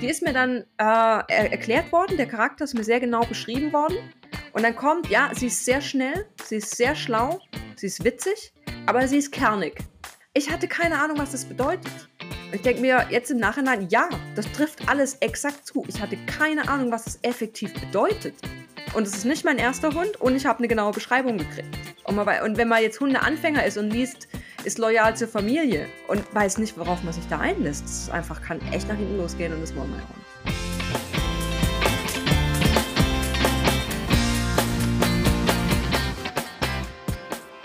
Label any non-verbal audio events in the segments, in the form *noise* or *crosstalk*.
Die ist mir dann äh, erklärt worden, der Charakter ist mir sehr genau beschrieben worden. Und dann kommt, ja, sie ist sehr schnell, sie ist sehr schlau, sie ist witzig, aber sie ist kernig. Ich hatte keine Ahnung, was das bedeutet. Ich denke mir jetzt im Nachhinein, ja, das trifft alles exakt zu. Ich hatte keine Ahnung, was das effektiv bedeutet. Und es ist nicht mein erster Hund und ich habe eine genaue Beschreibung gekriegt. Und wenn man jetzt Hundeanfänger ist und liest, ist loyal zur Familie und weiß nicht, worauf man sich da einlässt, das einfach kann echt nach hinten losgehen und das wollen wir auch.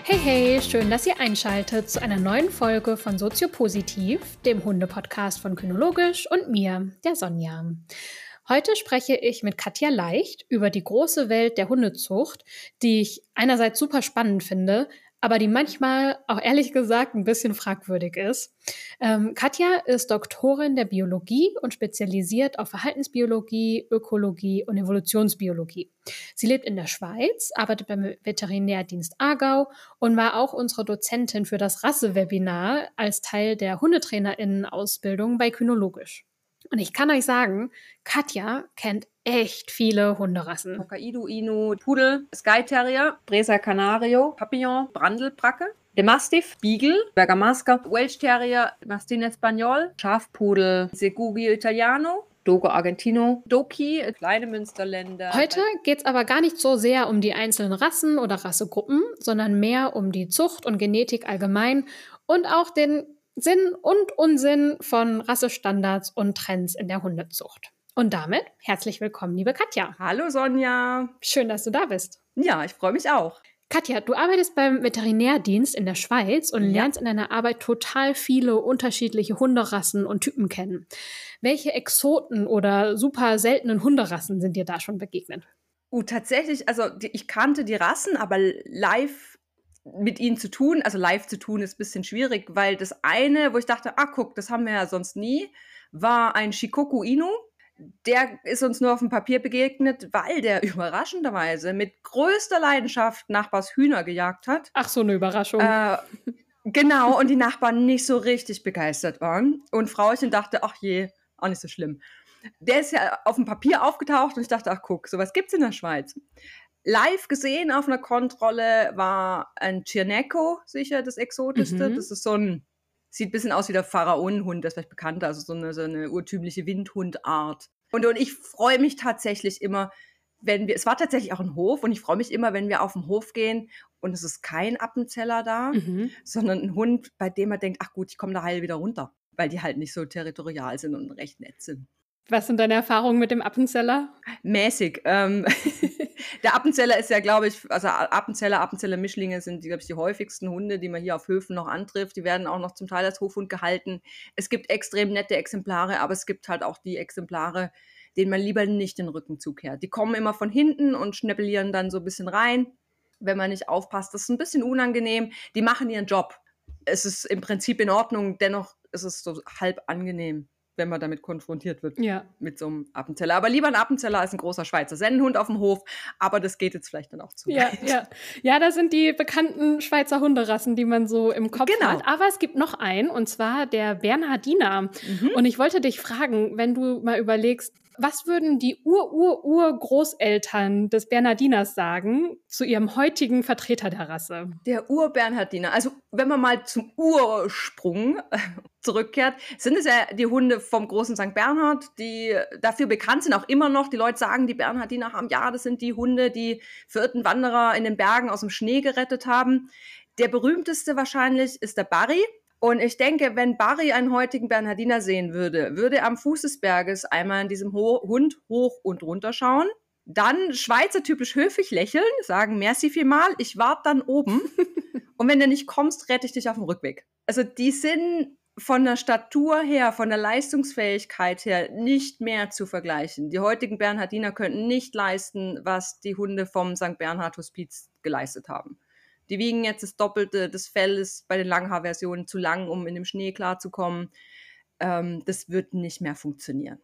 Hey, hey, schön, dass ihr einschaltet zu einer neuen Folge von Soziopositiv, dem Hunde-Podcast von Kynologisch und mir, der Sonja. Heute spreche ich mit Katja Leicht über die große Welt der Hundezucht, die ich einerseits super spannend finde, aber die manchmal auch ehrlich gesagt ein bisschen fragwürdig ist. Ähm, Katja ist Doktorin der Biologie und spezialisiert auf Verhaltensbiologie, Ökologie und Evolutionsbiologie. Sie lebt in der Schweiz, arbeitet beim Veterinärdienst Aargau und war auch unsere Dozentin für das Rassewebinar als Teil der Hundetrainerinnen-Ausbildung bei Kynologisch. Und ich kann euch sagen, Katja kennt echt viele Hunderassen. Hokkaido Inu, Pudel, Sky Terrier, Bresa Canario, Papillon, Brandelbracke. Der Mastiff, Beagle, Bergamasca, Welsh Terrier, Mastin Espanol, Schafpudel, Segugio Italiano, Dogo Argentino, Doki, kleine Münsterländer. Heute geht es aber gar nicht so sehr um die einzelnen Rassen oder Rassegruppen, sondern mehr um die Zucht und Genetik allgemein und auch den Sinn und Unsinn von Rassestandards und Trends in der Hundezucht. Und damit herzlich willkommen, liebe Katja. Hallo Sonja. Schön, dass du da bist. Ja, ich freue mich auch. Katja, du arbeitest beim Veterinärdienst in der Schweiz und lernst in deiner Arbeit total viele unterschiedliche Hunderassen und Typen kennen. Welche Exoten oder super seltenen Hunderassen sind dir da schon begegnet? Uh, tatsächlich, also die, ich kannte die Rassen, aber live mit ihnen zu tun, also live zu tun, ist ein bisschen schwierig, weil das eine, wo ich dachte, ah, guck, das haben wir ja sonst nie, war ein Shikoku Inu. Der ist uns nur auf dem Papier begegnet, weil der *laughs* überraschenderweise mit größter Leidenschaft Nachbars Hühner gejagt hat. Ach, so eine Überraschung. Äh, genau, und die Nachbarn nicht so richtig begeistert waren. Und Frauchen dachte, ach je, auch nicht so schlimm. Der ist ja auf dem Papier aufgetaucht und ich dachte, ach guck, sowas gibt's in der Schweiz live gesehen auf einer Kontrolle war ein Chirneco sicher das exotischste. Mhm. Das ist so ein, sieht ein bisschen aus wie der Pharaonenhund, das ist vielleicht bekannter, also so eine, so eine urtümliche Windhundart. Und, und ich freue mich tatsächlich immer, wenn wir, es war tatsächlich auch ein Hof und ich freue mich immer, wenn wir auf den Hof gehen und es ist kein Appenzeller da, mhm. sondern ein Hund, bei dem man denkt, ach gut, ich komme da heil wieder runter, weil die halt nicht so territorial sind und recht nett sind. Was sind deine Erfahrungen mit dem Appenzeller? Mäßig. Ähm, *laughs* der Appenzeller ist ja, glaube ich, also Appenzeller, Appenzeller Mischlinge sind, glaube ich, die häufigsten Hunde, die man hier auf Höfen noch antrifft. Die werden auch noch zum Teil als Hofhund gehalten. Es gibt extrem nette Exemplare, aber es gibt halt auch die Exemplare, denen man lieber nicht den Rücken zukehrt. Die kommen immer von hinten und schnäppelieren dann so ein bisschen rein, wenn man nicht aufpasst. Das ist ein bisschen unangenehm. Die machen ihren Job. Es ist im Prinzip in Ordnung, dennoch ist es so halb angenehm wenn man damit konfrontiert wird ja. mit so einem Appenzeller. Aber lieber ein Appenzeller als ein großer Schweizer Sennenhund auf dem Hof. Aber das geht jetzt vielleicht dann auch zu ja, weit. Ja. ja, das sind die bekannten Schweizer Hunderassen, die man so im Kopf genau. hat. Aber es gibt noch einen, und zwar der Bernhardiner. Mhm. Und ich wollte dich fragen, wenn du mal überlegst, was würden die Ur-Ur-Ur-Großeltern des Bernhardiners sagen zu ihrem heutigen Vertreter der Rasse? Der Ur-Bernhardiner. Also, wenn man mal zum Ursprung äh, zurückkehrt, sind es ja die Hunde vom großen St. Bernhard, die dafür bekannt sind, auch immer noch. Die Leute sagen, die Bernhardiner haben, ja, das sind die Hunde, die verirrten Wanderer in den Bergen aus dem Schnee gerettet haben. Der berühmteste wahrscheinlich ist der Barry. Und ich denke, wenn Barry einen heutigen Bernhardiner sehen würde, würde er am Fuß des Berges einmal in diesem Ho Hund hoch und runter schauen, dann Schweizer typisch höflich lächeln, sagen merci vielmal, ich warte dann oben *laughs* und wenn du nicht kommst, rette ich dich auf dem Rückweg. Also die sind von der Statur her, von der Leistungsfähigkeit her nicht mehr zu vergleichen. Die heutigen Bernhardiner könnten nicht leisten, was die Hunde vom St. Bernhard Hospiz geleistet haben. Die wiegen jetzt das Doppelte, das Fell ist bei den Langhaarversionen zu lang, um in dem Schnee klarzukommen. Ähm, das wird nicht mehr funktionieren.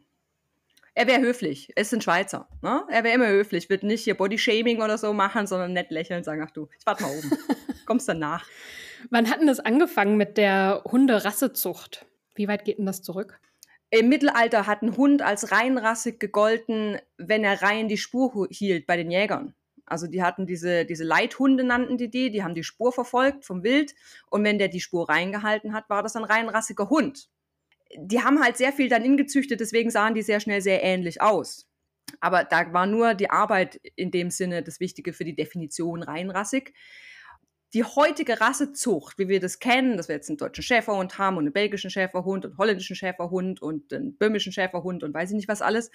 Er wäre höflich. Er ist ein Schweizer. Ne? Er wäre immer höflich. Wird nicht hier Bodyshaming oder so machen, sondern nett lächeln und sagen: Ach du, ich warte mal oben. *laughs* Kommst danach. Wann hat denn das angefangen mit der Hunderassezucht? Wie weit geht denn das zurück? Im Mittelalter hat ein Hund als reinrassig gegolten, wenn er rein die Spur hielt bei den Jägern. Also die hatten diese, diese Leithunde nannten die die, die haben die Spur verfolgt vom Wild und wenn der die Spur reingehalten hat, war das ein reinrassiger Hund. Die haben halt sehr viel dann ingezüchtet, deswegen sahen die sehr schnell sehr ähnlich aus. Aber da war nur die Arbeit in dem Sinne das Wichtige für die Definition reinrassig die heutige Rassezucht, wie wir das kennen, dass wir jetzt einen deutschen Schäferhund haben und einen belgischen Schäferhund und einen holländischen Schäferhund und einen böhmischen Schäferhund und weiß ich nicht was alles,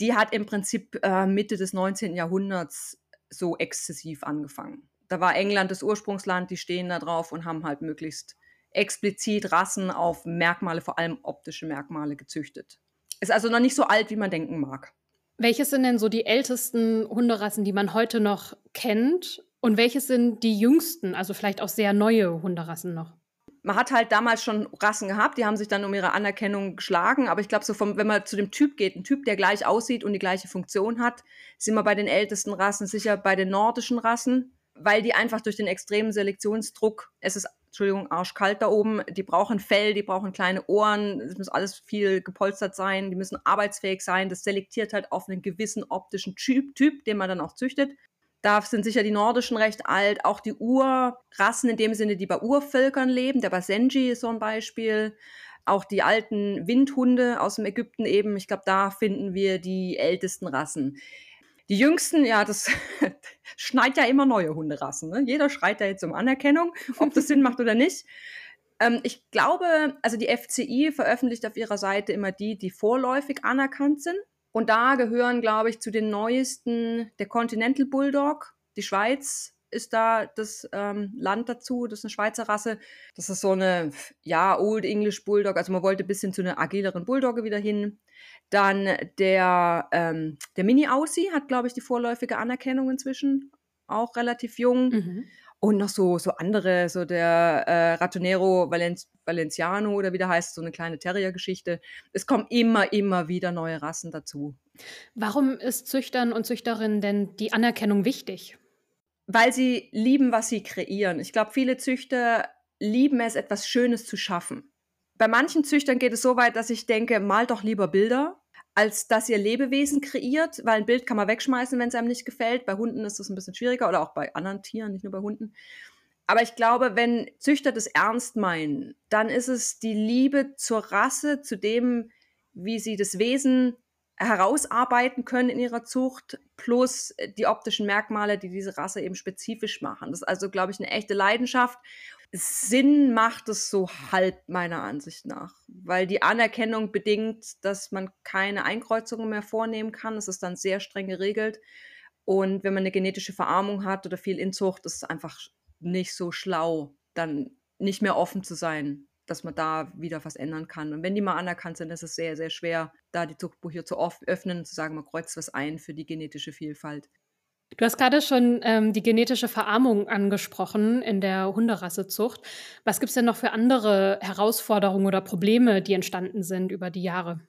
die hat im Prinzip äh, Mitte des 19. Jahrhunderts so exzessiv angefangen. Da war England das Ursprungsland, die stehen da drauf und haben halt möglichst explizit Rassen auf Merkmale, vor allem optische Merkmale gezüchtet. Ist also noch nicht so alt, wie man denken mag. Welches sind denn so die ältesten Hunderassen, die man heute noch kennt und welches sind die jüngsten, also vielleicht auch sehr neue Hunderassen noch? Man hat halt damals schon Rassen gehabt, die haben sich dann um ihre Anerkennung geschlagen, aber ich glaube, so vom, wenn man zu dem Typ geht, ein Typ, der gleich aussieht und die gleiche Funktion hat, sind wir bei den ältesten Rassen sicher bei den nordischen Rassen, weil die einfach durch den extremen Selektionsdruck, es ist, Entschuldigung, arschkalt da oben, die brauchen Fell, die brauchen kleine Ohren, es muss alles viel gepolstert sein, die müssen arbeitsfähig sein, das selektiert halt auf einen gewissen optischen Typ, typ den man dann auch züchtet. Da sind sicher die nordischen recht alt, auch die Urrassen in dem Sinne, die bei Urvölkern leben. Der Basenji ist so ein Beispiel. Auch die alten Windhunde aus dem Ägypten eben. Ich glaube, da finden wir die ältesten Rassen. Die jüngsten, ja, das *laughs* schneit ja immer neue Hunderassen. Ne? Jeder schreit da jetzt um Anerkennung, ob das Sinn macht oder nicht. Ähm, ich glaube, also die FCI veröffentlicht auf ihrer Seite immer die, die vorläufig anerkannt sind. Und da gehören, glaube ich, zu den neuesten der Continental Bulldog. Die Schweiz ist da das ähm, Land dazu. Das ist eine Schweizer Rasse. Das ist so eine, ja, Old English Bulldog. Also man wollte ein bisschen zu einer agileren Bulldogge wieder hin. Dann der, ähm, der Mini-Aussie hat, glaube ich, die vorläufige Anerkennung inzwischen. Auch relativ jung. Mhm. Und noch so, so andere, so der äh, Ratonero Valen Valenciano oder wie der heißt, so eine kleine Terrier-Geschichte. Es kommen immer, immer wieder neue Rassen dazu. Warum ist Züchtern und Züchterinnen denn die Anerkennung wichtig? Weil sie lieben, was sie kreieren. Ich glaube, viele Züchter lieben es, etwas Schönes zu schaffen. Bei manchen Züchtern geht es so weit, dass ich denke, mal doch lieber Bilder als dass ihr Lebewesen kreiert, weil ein Bild kann man wegschmeißen, wenn es einem nicht gefällt. Bei Hunden ist das ein bisschen schwieriger oder auch bei anderen Tieren, nicht nur bei Hunden. Aber ich glaube, wenn Züchter das ernst meinen, dann ist es die Liebe zur Rasse, zu dem, wie sie das Wesen herausarbeiten können in ihrer Zucht, plus die optischen Merkmale, die diese Rasse eben spezifisch machen. Das ist also, glaube ich, eine echte Leidenschaft. Sinn macht es so halb meiner Ansicht nach, weil die Anerkennung bedingt, dass man keine Einkreuzungen mehr vornehmen kann. Es ist dann sehr streng geregelt. Und wenn man eine genetische Verarmung hat oder viel Inzucht, ist es einfach nicht so schlau, dann nicht mehr offen zu sein, dass man da wieder was ändern kann. Und wenn die mal anerkannt sind, ist es sehr, sehr schwer, da die Zuchtbücher zu öffnen und zu sagen, man kreuzt was ein für die genetische Vielfalt. Du hast gerade schon ähm, die genetische Verarmung angesprochen in der Hunderassezucht. Was gibt es denn noch für andere Herausforderungen oder Probleme, die entstanden sind über die Jahre?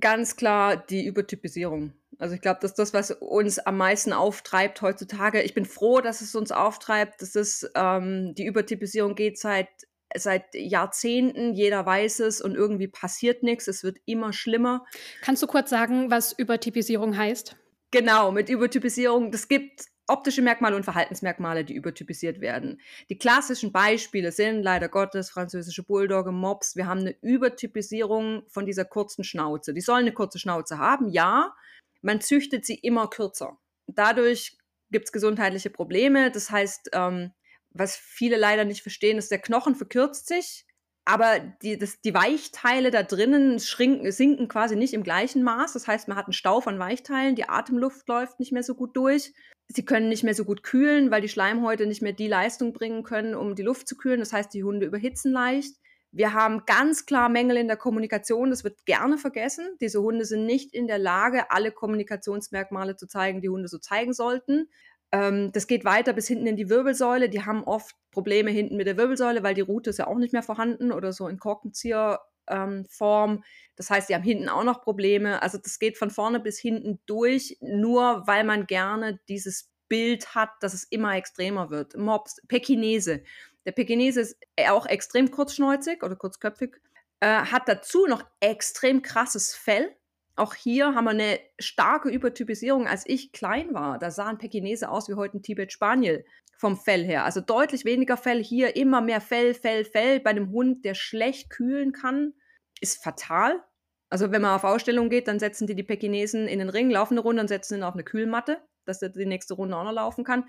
Ganz klar die Übertypisierung. Also ich glaube, das ist das, was uns am meisten auftreibt heutzutage. Ich bin froh, dass es uns auftreibt. Das ist ähm, die Übertypisierung geht seit seit Jahrzehnten. Jeder weiß es und irgendwie passiert nichts. Es wird immer schlimmer. Kannst du kurz sagen, was Übertypisierung heißt? Genau, mit Übertypisierung. Das gibt optische Merkmale und Verhaltensmerkmale, die übertypisiert werden. Die klassischen Beispiele sind leider Gottes französische Bulldogge, Mops. Wir haben eine Übertypisierung von dieser kurzen Schnauze. Die sollen eine kurze Schnauze haben, ja. Man züchtet sie immer kürzer. Dadurch gibt es gesundheitliche Probleme. Das heißt, ähm, was viele leider nicht verstehen, ist, der Knochen verkürzt sich aber die, das, die Weichteile da drinnen schrinken, sinken quasi nicht im gleichen Maß. Das heißt, man hat einen Stau von Weichteilen, die Atemluft läuft nicht mehr so gut durch. Sie können nicht mehr so gut kühlen, weil die Schleimhäute nicht mehr die Leistung bringen können, um die Luft zu kühlen. Das heißt, die Hunde überhitzen leicht. Wir haben ganz klar Mängel in der Kommunikation. Das wird gerne vergessen. Diese Hunde sind nicht in der Lage, alle Kommunikationsmerkmale zu zeigen, die Hunde so zeigen sollten. Ähm, das geht weiter bis hinten in die Wirbelsäule. Die haben oft Probleme hinten mit der Wirbelsäule, weil die Rute ist ja auch nicht mehr vorhanden oder so in Korkenzieherform. Ähm, das heißt, die haben hinten auch noch Probleme. Also das geht von vorne bis hinten durch, nur weil man gerne dieses Bild hat, dass es immer extremer wird. Mops, Pekinese. Der Pekinese ist auch extrem kurzschnäuzig oder kurzköpfig. Äh, hat dazu noch extrem krasses Fell. Auch hier haben wir eine starke Übertypisierung. Als ich klein war, da sahen Pekinese aus wie heute ein Tibet-Spaniel vom Fell her. Also deutlich weniger Fell. Hier immer mehr Fell, Fell, Fell. Bei einem Hund, der schlecht kühlen kann, ist fatal. Also wenn man auf Ausstellung geht, dann setzen die die Pekinesen in den Ring, laufen eine Runde und setzen ihn auf eine Kühlmatte, dass er die nächste Runde auch noch laufen kann.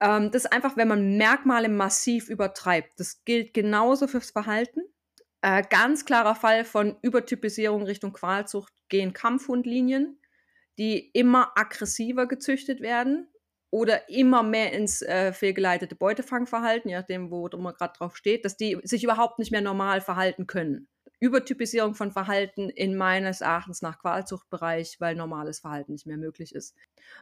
Ähm, das ist einfach, wenn man Merkmale massiv übertreibt. Das gilt genauso fürs Verhalten. Äh, ganz klarer Fall von Übertypisierung Richtung Qualzucht gehen Kampfhundlinien, die immer aggressiver gezüchtet werden oder immer mehr ins äh, fehlgeleitete Beutefangverhalten, je nachdem, wo man gerade drauf steht, dass die sich überhaupt nicht mehr normal verhalten können. Übertypisierung von Verhalten in meines Erachtens nach Qualzuchtbereich, weil normales Verhalten nicht mehr möglich ist.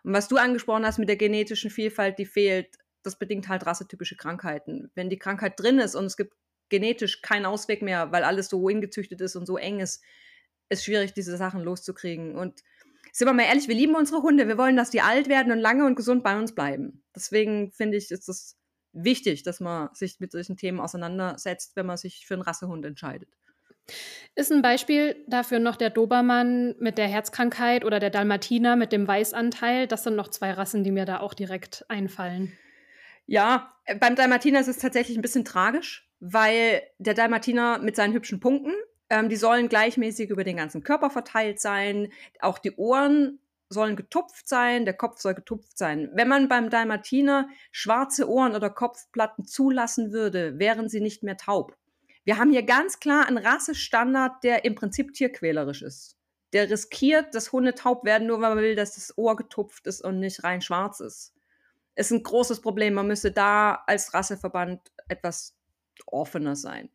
Und was du angesprochen hast mit der genetischen Vielfalt, die fehlt, das bedingt halt rassetypische Krankheiten. Wenn die Krankheit drin ist und es gibt genetisch keinen Ausweg mehr, weil alles so hingezüchtet ist und so eng ist, ist schwierig, diese Sachen loszukriegen. Und sind wir mal ehrlich, wir lieben unsere Hunde. Wir wollen, dass die alt werden und lange und gesund bei uns bleiben. Deswegen finde ich, ist es wichtig, dass man sich mit solchen Themen auseinandersetzt, wenn man sich für einen Rassehund entscheidet. Ist ein Beispiel dafür noch der Dobermann mit der Herzkrankheit oder der Dalmatiner mit dem Weißanteil? Das sind noch zwei Rassen, die mir da auch direkt einfallen. Ja, äh, beim Dalmatiner ist es tatsächlich ein bisschen tragisch, weil der Dalmatiner mit seinen hübschen Punkten, ähm, die sollen gleichmäßig über den ganzen Körper verteilt sein. Auch die Ohren sollen getupft sein, der Kopf soll getupft sein. Wenn man beim Dalmatiner schwarze Ohren oder Kopfplatten zulassen würde, wären sie nicht mehr taub. Wir haben hier ganz klar einen Rassestandard, der im Prinzip tierquälerisch ist. Der riskiert, dass Hunde taub werden, nur weil man will, dass das Ohr getupft ist und nicht rein schwarz ist. Ist ein großes Problem. Man müsste da als Rasseverband etwas offener sein.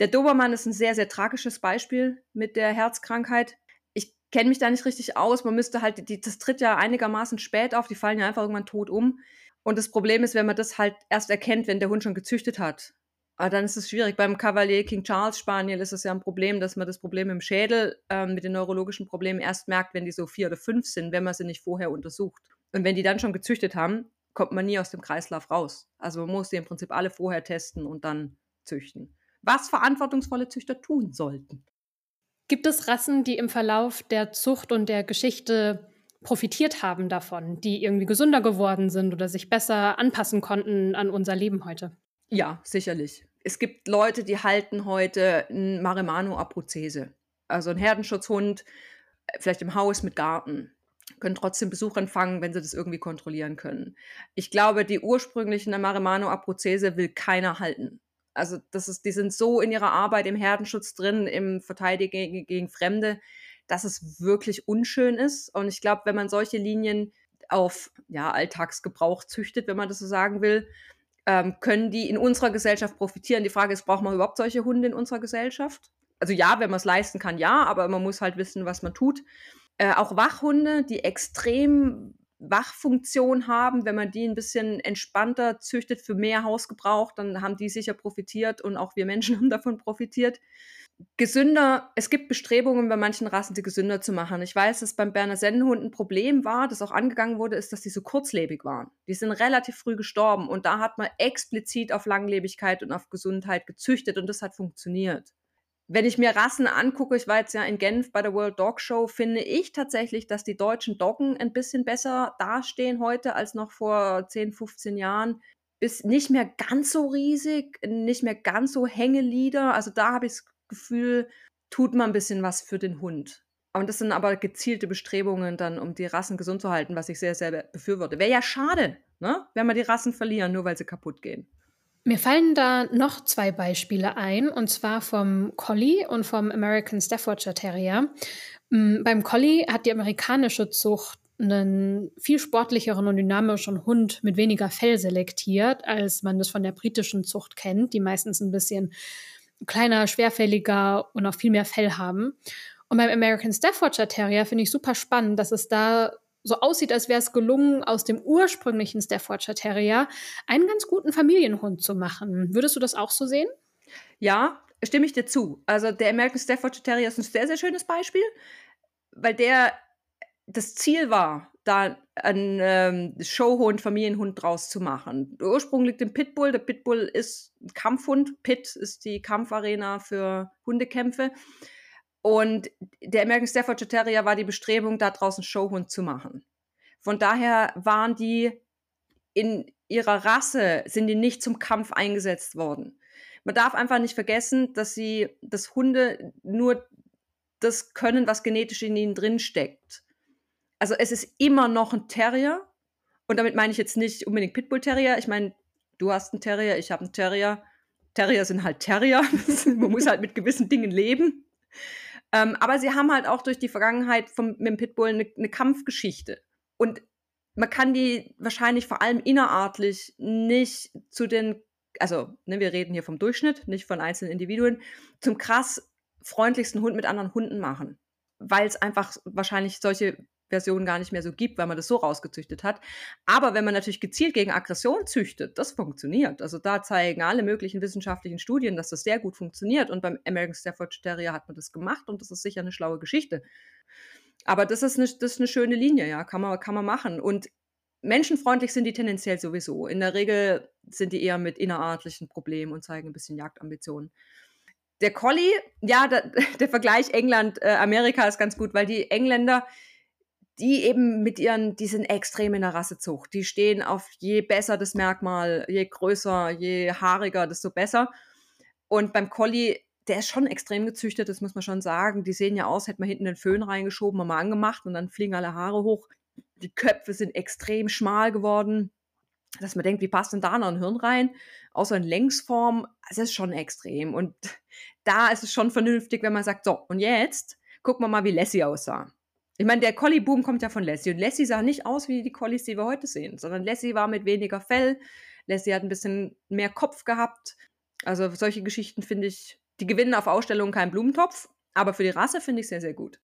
Der Dobermann ist ein sehr, sehr tragisches Beispiel mit der Herzkrankheit. Ich kenne mich da nicht richtig aus. Man müsste halt, die, das tritt ja einigermaßen spät auf. Die fallen ja einfach irgendwann tot um. Und das Problem ist, wenn man das halt erst erkennt, wenn der Hund schon gezüchtet hat. Aber dann ist es schwierig. Beim Cavalier King Charles Spaniel ist es ja ein Problem, dass man das Problem im Schädel ähm, mit den neurologischen Problemen erst merkt, wenn die so vier oder fünf sind, wenn man sie nicht vorher untersucht. Und wenn die dann schon gezüchtet haben, kommt man nie aus dem Kreislauf raus. Also man muss die im Prinzip alle vorher testen und dann züchten. Was verantwortungsvolle Züchter tun sollten. Gibt es Rassen, die im Verlauf der Zucht und der Geschichte profitiert haben davon, die irgendwie gesünder geworden sind oder sich besser anpassen konnten an unser Leben heute? Ja, sicherlich. Es gibt Leute, die halten heute ein Marimano-Abruzese. Also ein Herdenschutzhund, äh, vielleicht im Haus mit Garten, können trotzdem Besuch empfangen, wenn sie das irgendwie kontrollieren können. Ich glaube, die ursprünglichen Marimano Abruzese will keiner halten. Also das ist, die sind so in ihrer Arbeit im Herdenschutz drin, im Verteidigen gegen, gegen Fremde, dass es wirklich unschön ist. Und ich glaube, wenn man solche Linien auf ja, Alltagsgebrauch züchtet, wenn man das so sagen will, ähm, können die in unserer Gesellschaft profitieren. Die Frage ist, braucht man überhaupt solche Hunde in unserer Gesellschaft? Also ja, wenn man es leisten kann, ja, aber man muss halt wissen, was man tut. Äh, auch Wachhunde, die extrem Wachfunktion haben, wenn man die ein bisschen entspannter züchtet für mehr Hausgebrauch, dann haben die sicher profitiert und auch wir Menschen *laughs* haben davon profitiert gesünder, es gibt Bestrebungen bei manchen Rassen, sie gesünder zu machen. Ich weiß, dass beim Berner Sennenhund ein Problem war, das auch angegangen wurde, ist, dass die so kurzlebig waren. Die sind relativ früh gestorben und da hat man explizit auf Langlebigkeit und auf Gesundheit gezüchtet und das hat funktioniert. Wenn ich mir Rassen angucke, ich war jetzt ja in Genf bei der World Dog Show, finde ich tatsächlich, dass die deutschen Doggen ein bisschen besser dastehen heute als noch vor 10, 15 Jahren. Ist nicht mehr ganz so riesig, nicht mehr ganz so Hängelieder. Also da habe ich es Gefühl, tut man ein bisschen was für den Hund. Und das sind aber gezielte Bestrebungen dann, um die Rassen gesund zu halten, was ich sehr, sehr befürworte. Wäre ja schade, ne? wenn wir die Rassen verlieren, nur weil sie kaputt gehen. Mir fallen da noch zwei Beispiele ein, und zwar vom Collie und vom American Staffordshire Terrier. Mm, beim Collie hat die amerikanische Zucht einen viel sportlicheren und dynamischeren Hund mit weniger Fell selektiert, als man das von der britischen Zucht kennt, die meistens ein bisschen kleiner, schwerfälliger und auch viel mehr Fell haben. Und beim American Staffordshire Terrier finde ich super spannend, dass es da so aussieht, als wäre es gelungen, aus dem ursprünglichen Staffordshire Terrier einen ganz guten Familienhund zu machen. Würdest du das auch so sehen? Ja, stimme ich dir zu. Also der American Staffordshire Terrier ist ein sehr, sehr schönes Beispiel, weil der das Ziel war, da einen ähm, Showhund, Familienhund draus zu machen. Der Ursprung liegt im Pitbull. Der Pitbull ist ein Kampfhund. Pit ist die Kampfarena für Hundekämpfe. Und der American Staffordshire Terrier war die Bestrebung, da draußen Showhund zu machen. Von daher waren die in ihrer Rasse, sind die nicht zum Kampf eingesetzt worden. Man darf einfach nicht vergessen, dass sie, dass Hunde nur das können, was genetisch in ihnen drin steckt. Also es ist immer noch ein Terrier. Und damit meine ich jetzt nicht unbedingt Pitbull Terrier. Ich meine, du hast einen Terrier, ich habe einen Terrier. Terrier sind halt Terrier. *laughs* Man muss halt mit gewissen Dingen leben. Ähm, aber sie haben halt auch durch die Vergangenheit vom, mit dem Pitbull eine, eine Kampfgeschichte. Und man kann die wahrscheinlich vor allem innerartlich nicht zu den, also ne, wir reden hier vom Durchschnitt, nicht von einzelnen Individuen, zum krass freundlichsten Hund mit anderen Hunden machen. Weil es einfach wahrscheinlich solche Versionen gar nicht mehr so gibt, weil man das so rausgezüchtet hat. Aber wenn man natürlich gezielt gegen Aggression züchtet, das funktioniert. Also da zeigen alle möglichen wissenschaftlichen Studien, dass das sehr gut funktioniert. Und beim American Stafford Terrier hat man das gemacht und das ist sicher eine schlaue Geschichte. Aber das ist eine, das ist eine schöne Linie, ja, kann man, kann man machen. Und menschenfreundlich sind die tendenziell sowieso. In der Regel sind die eher mit innerartlichen Problemen und zeigen ein bisschen Jagdambitionen. Der Collie, ja, der, *laughs* der Vergleich England-Amerika äh, ist ganz gut, weil die Engländer, die eben mit ihren, die sind extrem in der Rassezucht. Die stehen auf je besser das Merkmal, je größer, je haariger, desto besser. Und beim Collie, der ist schon extrem gezüchtet, das muss man schon sagen. Die sehen ja aus, hätte man hinten den Föhn reingeschoben, mal angemacht und dann fliegen alle Haare hoch. Die Köpfe sind extrem schmal geworden, dass man denkt, wie passt denn da noch ein Hirn rein? Außer in Längsform, es ist schon extrem. Und da ist es schon vernünftig, wenn man sagt, so, und jetzt gucken wir mal, wie Lassie aussah. Ich meine, der Collie-Boom kommt ja von Lassie. Und Lassie sah nicht aus wie die Collies, die wir heute sehen, sondern Lassie war mit weniger Fell. Lassie hat ein bisschen mehr Kopf gehabt. Also solche Geschichten finde ich, die gewinnen auf Ausstellungen keinen Blumentopf. Aber für die Rasse finde ich sehr, sehr gut.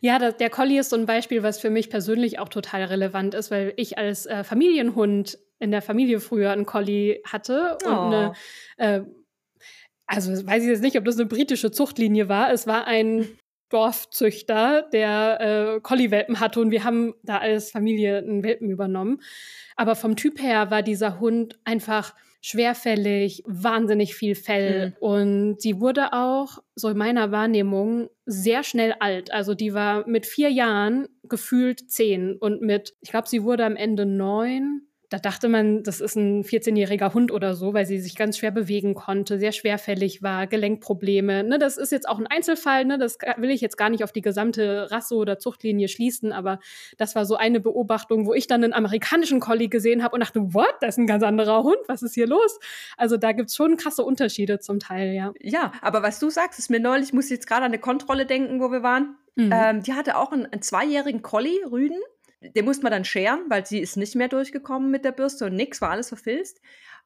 Ja, das, der Collie ist so ein Beispiel, was für mich persönlich auch total relevant ist, weil ich als äh, Familienhund in der Familie früher einen Collie hatte und oh. eine, äh, also weiß ich jetzt nicht, ob das eine britische Zuchtlinie war. Es war ein Dorfzüchter, der äh, Collie-Welpen hatte und wir haben da als Familie einen Welpen übernommen. Aber vom Typ her war dieser Hund einfach schwerfällig, wahnsinnig viel Fell. Mhm. Und sie wurde auch, so in meiner Wahrnehmung, sehr schnell alt. Also die war mit vier Jahren gefühlt zehn und mit, ich glaube, sie wurde am Ende neun da dachte man, das ist ein 14-jähriger Hund oder so, weil sie sich ganz schwer bewegen konnte, sehr schwerfällig war, Gelenkprobleme. Ne, das ist jetzt auch ein Einzelfall, ne, das will ich jetzt gar nicht auf die gesamte Rasse oder Zuchtlinie schließen, aber das war so eine Beobachtung, wo ich dann einen amerikanischen Collie gesehen habe und dachte, what, das ist ein ganz anderer Hund, was ist hier los? Also da gibt es schon krasse Unterschiede zum Teil, ja. Ja, aber was du sagst, ist mir neulich, ich muss jetzt gerade an eine Kontrolle denken, wo wir waren. Mhm. Ähm, die hatte auch einen, einen zweijährigen Collie, Rüden den musste man dann scheren, weil sie ist nicht mehr durchgekommen mit der Bürste und nix, war alles verfilzt.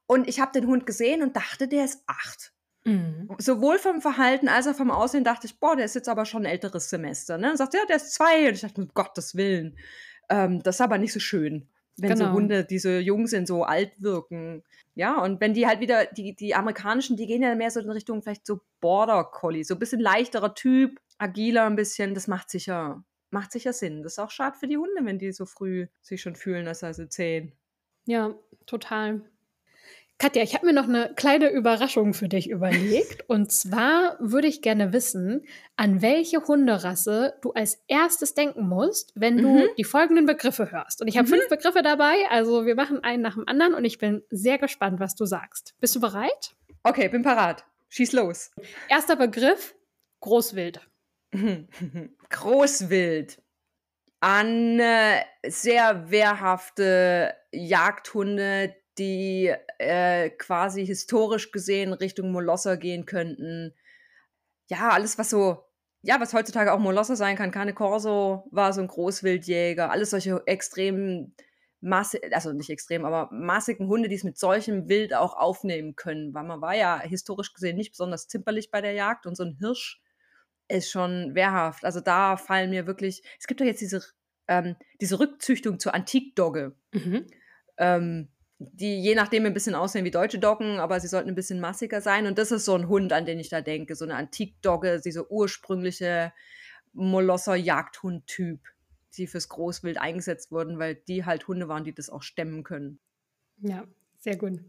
Und ich habe den Hund gesehen und dachte, der ist acht. Mhm. Sowohl vom Verhalten als auch vom Aussehen dachte ich, boah, der ist jetzt aber schon ein älteres Semester. Ne? Und sagt, ja, der ist zwei. Und ich dachte, um Gottes Willen. Ähm, das ist aber nicht so schön, wenn genau. so Hunde, die so jung sind, so alt wirken. Ja, und wenn die halt wieder, die, die amerikanischen, die gehen ja mehr so in Richtung vielleicht so Border Collie, so ein bisschen leichterer Typ, agiler ein bisschen, das macht sicher macht sicher Sinn. Das ist auch schade für die Hunde, wenn die so früh sich schon fühlen, als sei sie zehn. Ja, total. Katja, ich habe mir noch eine kleine Überraschung für dich überlegt. *laughs* Und zwar würde ich gerne wissen, an welche Hunderasse du als erstes denken musst, wenn du mhm. die folgenden Begriffe hörst. Und ich habe mhm. fünf Begriffe dabei, also wir machen einen nach dem anderen und ich bin sehr gespannt, was du sagst. Bist du bereit? Okay, bin parat. Schieß los. Erster Begriff: Großwild. *laughs* Großwild. An äh, sehr wehrhafte Jagdhunde, die äh, quasi historisch gesehen Richtung Molosser gehen könnten. Ja, alles, was so, ja, was heutzutage auch Molosser sein kann. Cane Corso war so ein Großwildjäger. Alles solche extremen Masse, also nicht extrem, aber massigen Hunde, die es mit solchem Wild auch aufnehmen können. Weil man war ja historisch gesehen nicht besonders zimperlich bei der Jagd und so ein Hirsch ist schon wehrhaft. Also da fallen mir wirklich, es gibt doch jetzt diese, ähm, diese Rückzüchtung zur Antikdogge. Mhm. Ähm, die je nachdem ein bisschen aussehen wie deutsche Doggen, aber sie sollten ein bisschen massiger sein. Und das ist so ein Hund, an den ich da denke. So eine Antikdogge, diese ursprüngliche Molosser-Jagdhund-Typ. die fürs Großwild eingesetzt wurden, weil die halt Hunde waren, die das auch stemmen können. Ja, sehr gut.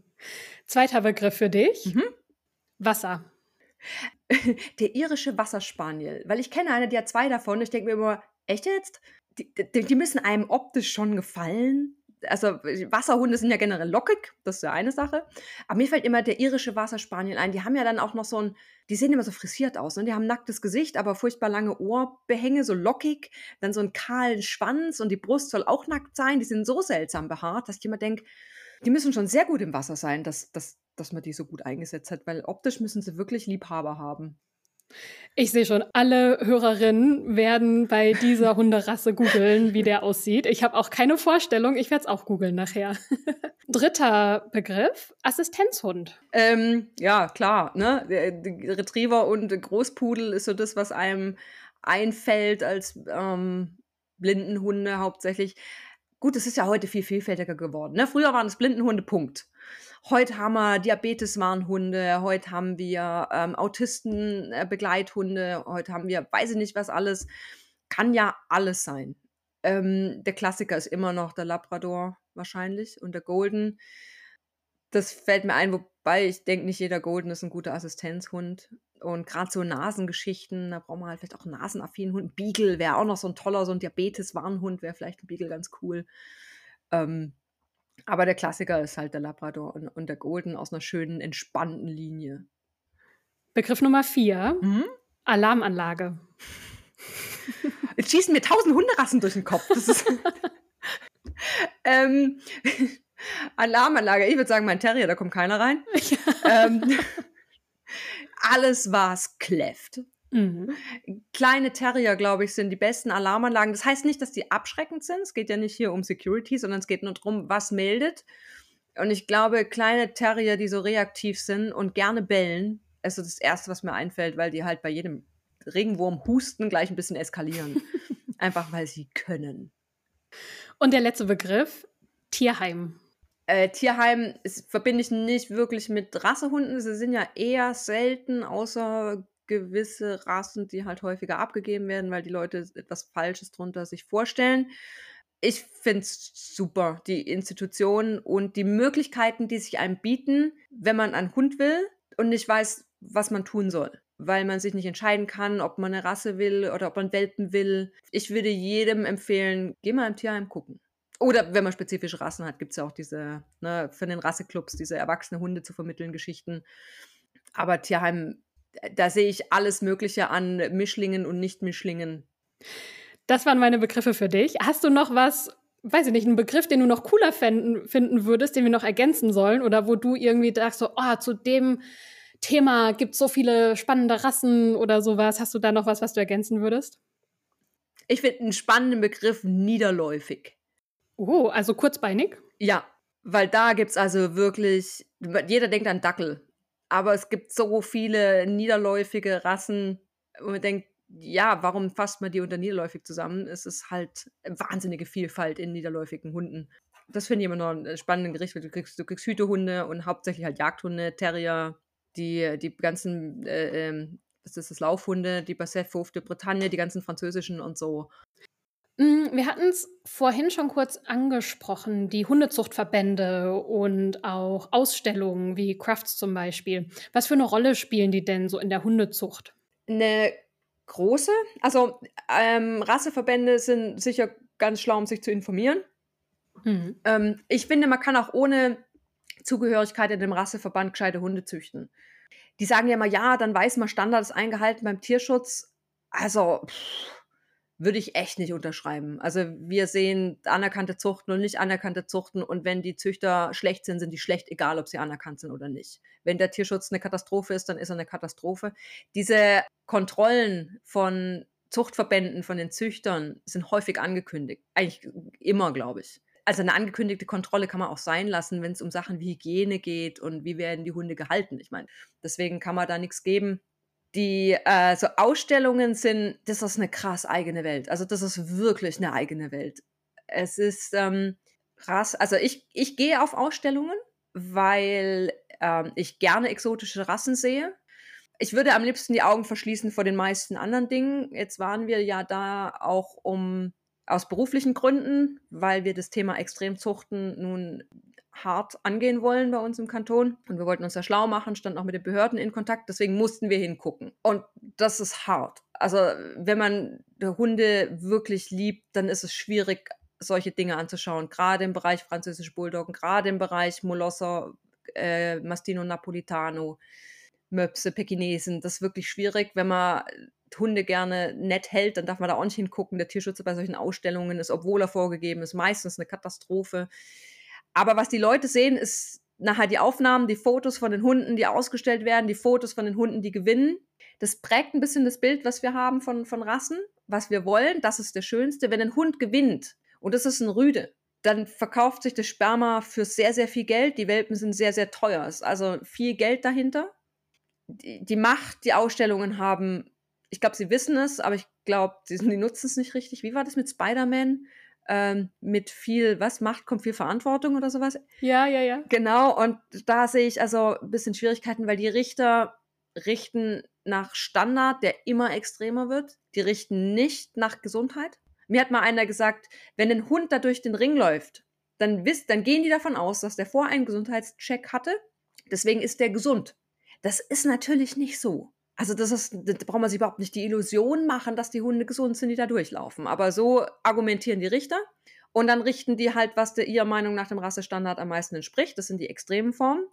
Zweiter Begriff für dich. Mhm. Wasser. *laughs* Der irische Wasserspaniel. Weil ich kenne eine, die hat zwei davon. Ich denke mir immer, echt jetzt? Die, die, die müssen einem optisch schon gefallen also Wasserhunde sind ja generell lockig, das ist ja eine Sache. Aber mir fällt immer der irische Wasserspaniel ein. Die haben ja dann auch noch so ein, die sehen immer so frisiert aus. Ne? Die haben ein nacktes Gesicht, aber furchtbar lange Ohrbehänge, so lockig. Dann so einen kahlen Schwanz und die Brust soll auch nackt sein. Die sind so seltsam behaart, dass ich immer denke, die müssen schon sehr gut im Wasser sein, dass, dass, dass man die so gut eingesetzt hat, weil optisch müssen sie wirklich Liebhaber haben. Ich sehe schon, alle Hörerinnen werden bei dieser *laughs* Hunderasse googeln, wie der aussieht. Ich habe auch keine Vorstellung, ich werde es auch googeln nachher. *laughs* Dritter Begriff, Assistenzhund. Ähm, ja, klar. Ne? Retriever und Großpudel ist so das, was einem einfällt als ähm, Blindenhunde hauptsächlich. Gut, es ist ja heute viel vielfältiger geworden. Ne? Früher waren es Blindenhunde, Punkt. Heute haben wir Diabeteswarnhunde, heute haben wir ähm, Autistenbegleithunde, äh, heute haben wir, weiß ich nicht was alles. Kann ja alles sein. Ähm, der Klassiker ist immer noch der Labrador wahrscheinlich und der Golden. Das fällt mir ein, wobei ich denke, nicht jeder Golden ist ein guter Assistenzhund. Und gerade so Nasengeschichten, da brauchen wir halt vielleicht auch einen nasenaffinen Hund. Beagle wäre auch noch so ein toller, so ein Diabetes-Warnhund wäre vielleicht ein Beagle ganz cool. Ähm, aber der Klassiker ist halt der Labrador und, und der Golden aus einer schönen, entspannten Linie. Begriff Nummer vier: mhm. Alarmanlage. *laughs* Jetzt schießen mir tausend Hunderassen durch den Kopf. *laughs* ähm, *laughs* Alarmanlage. Ich würde sagen, mein Terrier, da kommt keiner rein. ähm, alles, was kläfft. Mhm. Kleine Terrier, glaube ich, sind die besten Alarmanlagen. Das heißt nicht, dass die abschreckend sind. Es geht ja nicht hier um Security, sondern es geht nur darum, was meldet. Und ich glaube, kleine Terrier, die so reaktiv sind und gerne bellen, ist so das Erste, was mir einfällt, weil die halt bei jedem Regenwurm husten gleich ein bisschen eskalieren. *laughs* Einfach weil sie können. Und der letzte Begriff, Tierheim. Äh, Tierheim ist, verbinde ich nicht wirklich mit Rassehunden. Sie sind ja eher selten, außer gewisse Rassen, die halt häufiger abgegeben werden, weil die Leute etwas Falsches drunter sich vorstellen. Ich finde es super, die Institutionen und die Möglichkeiten, die sich einem bieten, wenn man einen Hund will und nicht weiß, was man tun soll, weil man sich nicht entscheiden kann, ob man eine Rasse will oder ob man Welpen will. Ich würde jedem empfehlen, geh mal im Tierheim gucken. Oder wenn man spezifische Rassen hat, gibt es ja auch diese, ne, für den Rasseclubs, diese erwachsene Hunde zu vermitteln, Geschichten. Aber Tierheim da sehe ich alles Mögliche an Mischlingen und Nicht-Mischlingen. Das waren meine Begriffe für dich. Hast du noch was, weiß ich nicht, einen Begriff, den du noch cooler finden, finden würdest, den wir noch ergänzen sollen? Oder wo du irgendwie sagst, so, oh, zu dem Thema gibt es so viele spannende Rassen oder sowas. Hast du da noch was, was du ergänzen würdest? Ich finde einen spannenden Begriff niederläufig. Oh, also kurzbeinig? Ja, weil da gibt es also wirklich, jeder denkt an Dackel aber es gibt so viele niederläufige Rassen, wo man denkt, ja, warum fasst man die unter niederläufig zusammen? Es ist halt wahnsinnige Vielfalt in niederläufigen Hunden. Das finde ich immer noch einen spannenden Gericht. Du kriegst, du kriegst Hütehunde und hauptsächlich halt Jagdhunde, Terrier, die, die ganzen, äh, ähm, was ist das, Laufhunde, die Basset de Bretagne, die ganzen französischen und so. Mm, wir hatten es vorhin schon kurz angesprochen, die Hundezuchtverbände und auch Ausstellungen wie Crafts zum Beispiel. Was für eine Rolle spielen die denn so in der Hundezucht? Eine große. Also ähm, Rasseverbände sind sicher ganz schlau, um sich zu informieren. Mhm. Ähm, ich finde, man kann auch ohne Zugehörigkeit in dem Rasseverband gescheite Hunde züchten. Die sagen ja immer, ja, dann weiß man, Standard ist eingehalten beim Tierschutz. Also, pff, würde ich echt nicht unterschreiben. Also wir sehen anerkannte Zuchten und nicht anerkannte Zuchten und wenn die Züchter schlecht sind, sind die schlecht, egal ob sie anerkannt sind oder nicht. Wenn der Tierschutz eine Katastrophe ist, dann ist er eine Katastrophe. Diese Kontrollen von Zuchtverbänden, von den Züchtern sind häufig angekündigt. Eigentlich immer, glaube ich. Also eine angekündigte Kontrolle kann man auch sein lassen, wenn es um Sachen wie Hygiene geht und wie werden die Hunde gehalten. Ich meine, deswegen kann man da nichts geben die äh, so Ausstellungen sind, das ist eine krass eigene Welt. Also das ist wirklich eine eigene Welt. Es ist ähm, krass. Also ich, ich gehe auf Ausstellungen, weil ähm, ich gerne exotische Rassen sehe. Ich würde am liebsten die Augen verschließen vor den meisten anderen Dingen. Jetzt waren wir ja da auch, um aus beruflichen Gründen, weil wir das Thema Extremzuchten nun hart angehen wollen bei uns im Kanton. Und wir wollten uns da schlau machen, standen auch mit den Behörden in Kontakt, deswegen mussten wir hingucken. Und das ist hart. Also wenn man Hunde wirklich liebt, dann ist es schwierig, solche Dinge anzuschauen. Gerade im Bereich französische Bulldoggen, gerade im Bereich Molosser, äh, Mastino Napolitano, Möpse, Pekinesen. Das ist wirklich schwierig, wenn man Hunde gerne nett hält, dann darf man da auch nicht hingucken. Der Tierschützer bei solchen Ausstellungen ist, obwohl er vorgegeben ist, meistens eine Katastrophe. Aber was die Leute sehen, ist nachher die Aufnahmen, die Fotos von den Hunden, die ausgestellt werden, die Fotos von den Hunden, die gewinnen. Das prägt ein bisschen das Bild, was wir haben von, von Rassen, was wir wollen. Das ist der Schönste. Wenn ein Hund gewinnt, und das ist ein Rüde, dann verkauft sich das Sperma für sehr, sehr viel Geld. Die Welpen sind sehr, sehr teuer. Es ist also viel Geld dahinter. Die, die Macht, die Ausstellungen haben, ich glaube, sie wissen es, aber ich glaube, die, die nutzen es nicht richtig. Wie war das mit Spider-Man? Ähm, mit viel, was Macht kommt viel Verantwortung oder sowas. Ja, ja, ja. Genau, und da sehe ich also ein bisschen Schwierigkeiten, weil die Richter richten nach Standard, der immer extremer wird. Die richten nicht nach Gesundheit. Mir hat mal einer gesagt, wenn ein Hund da durch den Ring läuft, dann, wisst, dann gehen die davon aus, dass der vor einen Gesundheitscheck hatte. Deswegen ist der gesund. Das ist natürlich nicht so. Also das ist, da braucht man sich überhaupt nicht die Illusion machen, dass die Hunde gesund sind, die da durchlaufen. Aber so argumentieren die Richter. Und dann richten die halt, was der ihrer Meinung nach dem Rassestandard am meisten entspricht. Das sind die extremen Formen.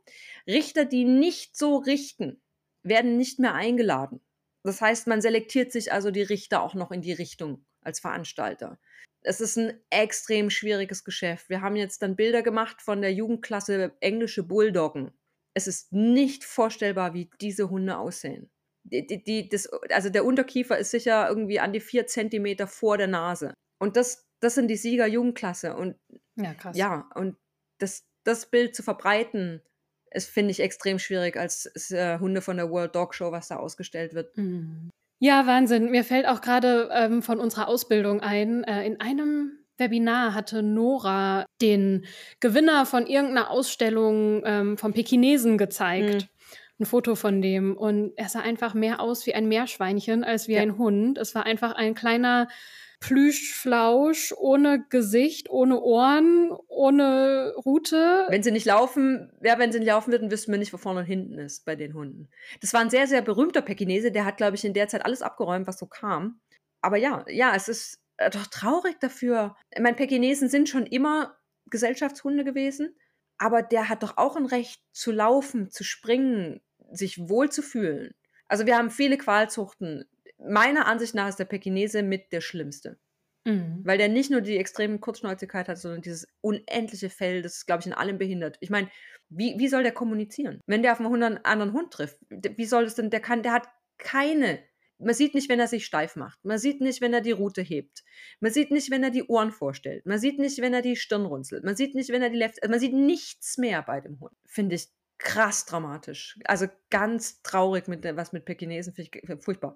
Richter, die nicht so richten, werden nicht mehr eingeladen. Das heißt, man selektiert sich also die Richter auch noch in die Richtung als Veranstalter. Es ist ein extrem schwieriges Geschäft. Wir haben jetzt dann Bilder gemacht von der Jugendklasse englische Bulldoggen. Es ist nicht vorstellbar, wie diese Hunde aussehen die, die, das, also der Unterkiefer ist sicher irgendwie an die vier Zentimeter vor der Nase. Und das, das sind die Sieger Jugendklasse. Und ja, krass. Ja, und das, das Bild zu verbreiten, ist, finde ich, extrem schwierig als äh, Hunde von der World Dog Show, was da ausgestellt wird. Mhm. Ja, Wahnsinn. Mir fällt auch gerade ähm, von unserer Ausbildung ein, äh, in einem Webinar hatte Nora den Gewinner von irgendeiner Ausstellung ähm, vom Pekinesen gezeigt. Mhm ein Foto von dem und er sah einfach mehr aus wie ein Meerschweinchen als wie ja. ein Hund. Es war einfach ein kleiner Plüschflausch ohne Gesicht, ohne Ohren, ohne Rute. Wenn sie nicht laufen, ja, wenn sie nicht laufen würden, wüssten wir nicht, wo vorne und hinten ist bei den Hunden. Das war ein sehr, sehr berühmter Pekinese, der hat, glaube ich, in der Zeit alles abgeräumt, was so kam. Aber ja, ja, es ist äh, doch traurig dafür. Ich meine, Pekinesen sind schon immer Gesellschaftshunde gewesen, aber der hat doch auch ein Recht zu laufen, zu springen, sich wohl zu fühlen. Also wir haben viele Qualzuchten. Meiner Ansicht nach ist der Pekinese mit der schlimmste. Mhm. Weil der nicht nur die extreme Kurzschnäuzigkeit hat, sondern dieses unendliche Fell, das ist, glaube ich, in allem behindert. Ich meine, wie, wie soll der kommunizieren? Wenn der auf einen, einen anderen Hund trifft, wie soll das denn, der kann, der hat keine man sieht nicht, wenn er sich steif macht. Man sieht nicht, wenn er die Rute hebt. Man sieht nicht, wenn er die Ohren vorstellt. Man sieht nicht, wenn er die Stirn runzelt. Man sieht nicht, wenn er die Left. Also man sieht nichts mehr bei dem Hund. Finde ich krass dramatisch. Also ganz traurig, mit, was mit Pekinesen, finde ich furchtbar.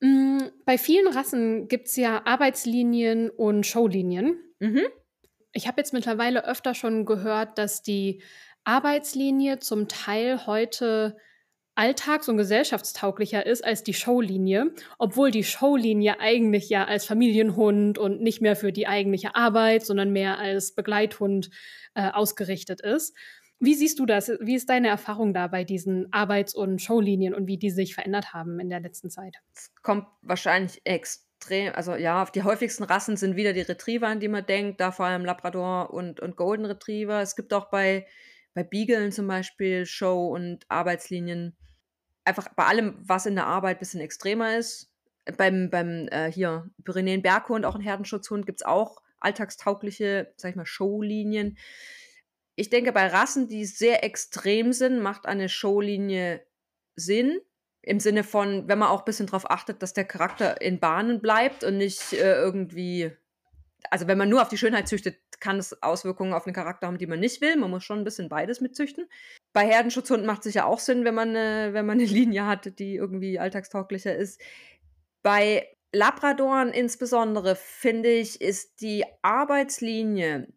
Mm, bei vielen Rassen gibt es ja Arbeitslinien und Showlinien. Mhm. Ich habe jetzt mittlerweile öfter schon gehört, dass die Arbeitslinie zum Teil heute alltags- und gesellschaftstauglicher ist als die Showlinie, obwohl die Showlinie eigentlich ja als Familienhund und nicht mehr für die eigentliche Arbeit, sondern mehr als Begleithund äh, ausgerichtet ist. Wie siehst du das? Wie ist deine Erfahrung da bei diesen Arbeits- und Showlinien und wie die sich verändert haben in der letzten Zeit? Es kommt wahrscheinlich extrem, also ja, die häufigsten Rassen sind wieder die Retriever, an die man denkt, da vor allem Labrador und, und Golden Retriever. Es gibt auch bei, bei Beaglen zum Beispiel Show- und Arbeitslinien. Einfach bei allem, was in der Arbeit ein bisschen extremer ist. Beim, beim äh, hier Pyrenäen Berghund, auch ein Herdenschutzhund, gibt es auch alltagstaugliche, sag ich mal, Showlinien ich denke, bei Rassen, die sehr extrem sind, macht eine Showlinie Sinn. Im Sinne von, wenn man auch ein bisschen darauf achtet, dass der Charakter in Bahnen bleibt und nicht äh, irgendwie. Also, wenn man nur auf die Schönheit züchtet, kann es Auswirkungen auf den Charakter haben, die man nicht will. Man muss schon ein bisschen beides mitzüchten. Bei Herdenschutzhunden macht es sicher auch Sinn, wenn man, äh, wenn man eine *laughs* Linie hat, die irgendwie alltagstauglicher ist. Bei Labradoren insbesondere, finde ich, ist die Arbeitslinie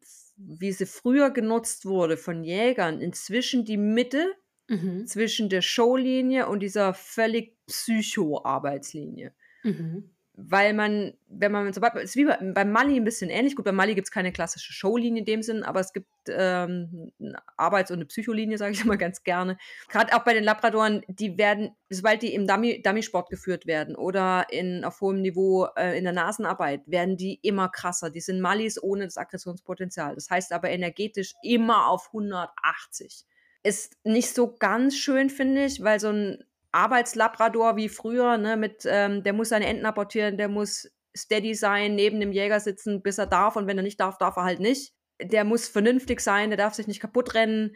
wie sie früher genutzt wurde von Jägern, inzwischen die Mitte mhm. zwischen der Showlinie und dieser völlig Psycho-Arbeitslinie. Mhm. Weil man, wenn man, so, es ist wie bei, beim Mali ein bisschen ähnlich. Gut, beim Mali gibt es keine klassische Showlinie in dem Sinn, aber es gibt ähm, eine Arbeits- und eine Psycholinie, sage ich *laughs* immer ganz gerne. Gerade auch bei den Labradoren, die werden, sobald die im Dummy, Dummy-Sport geführt werden oder in, auf hohem Niveau äh, in der Nasenarbeit, werden die immer krasser. Die sind Malis ohne das Aggressionspotenzial. Das heißt aber energetisch immer auf 180. Ist nicht so ganz schön, finde ich, weil so ein Arbeitslabrador wie früher, ne, mit, ähm, der muss seine Enten apportieren, der muss steady sein, neben dem Jäger sitzen, bis er darf und wenn er nicht darf, darf er halt nicht. Der muss vernünftig sein, der darf sich nicht kaputt rennen.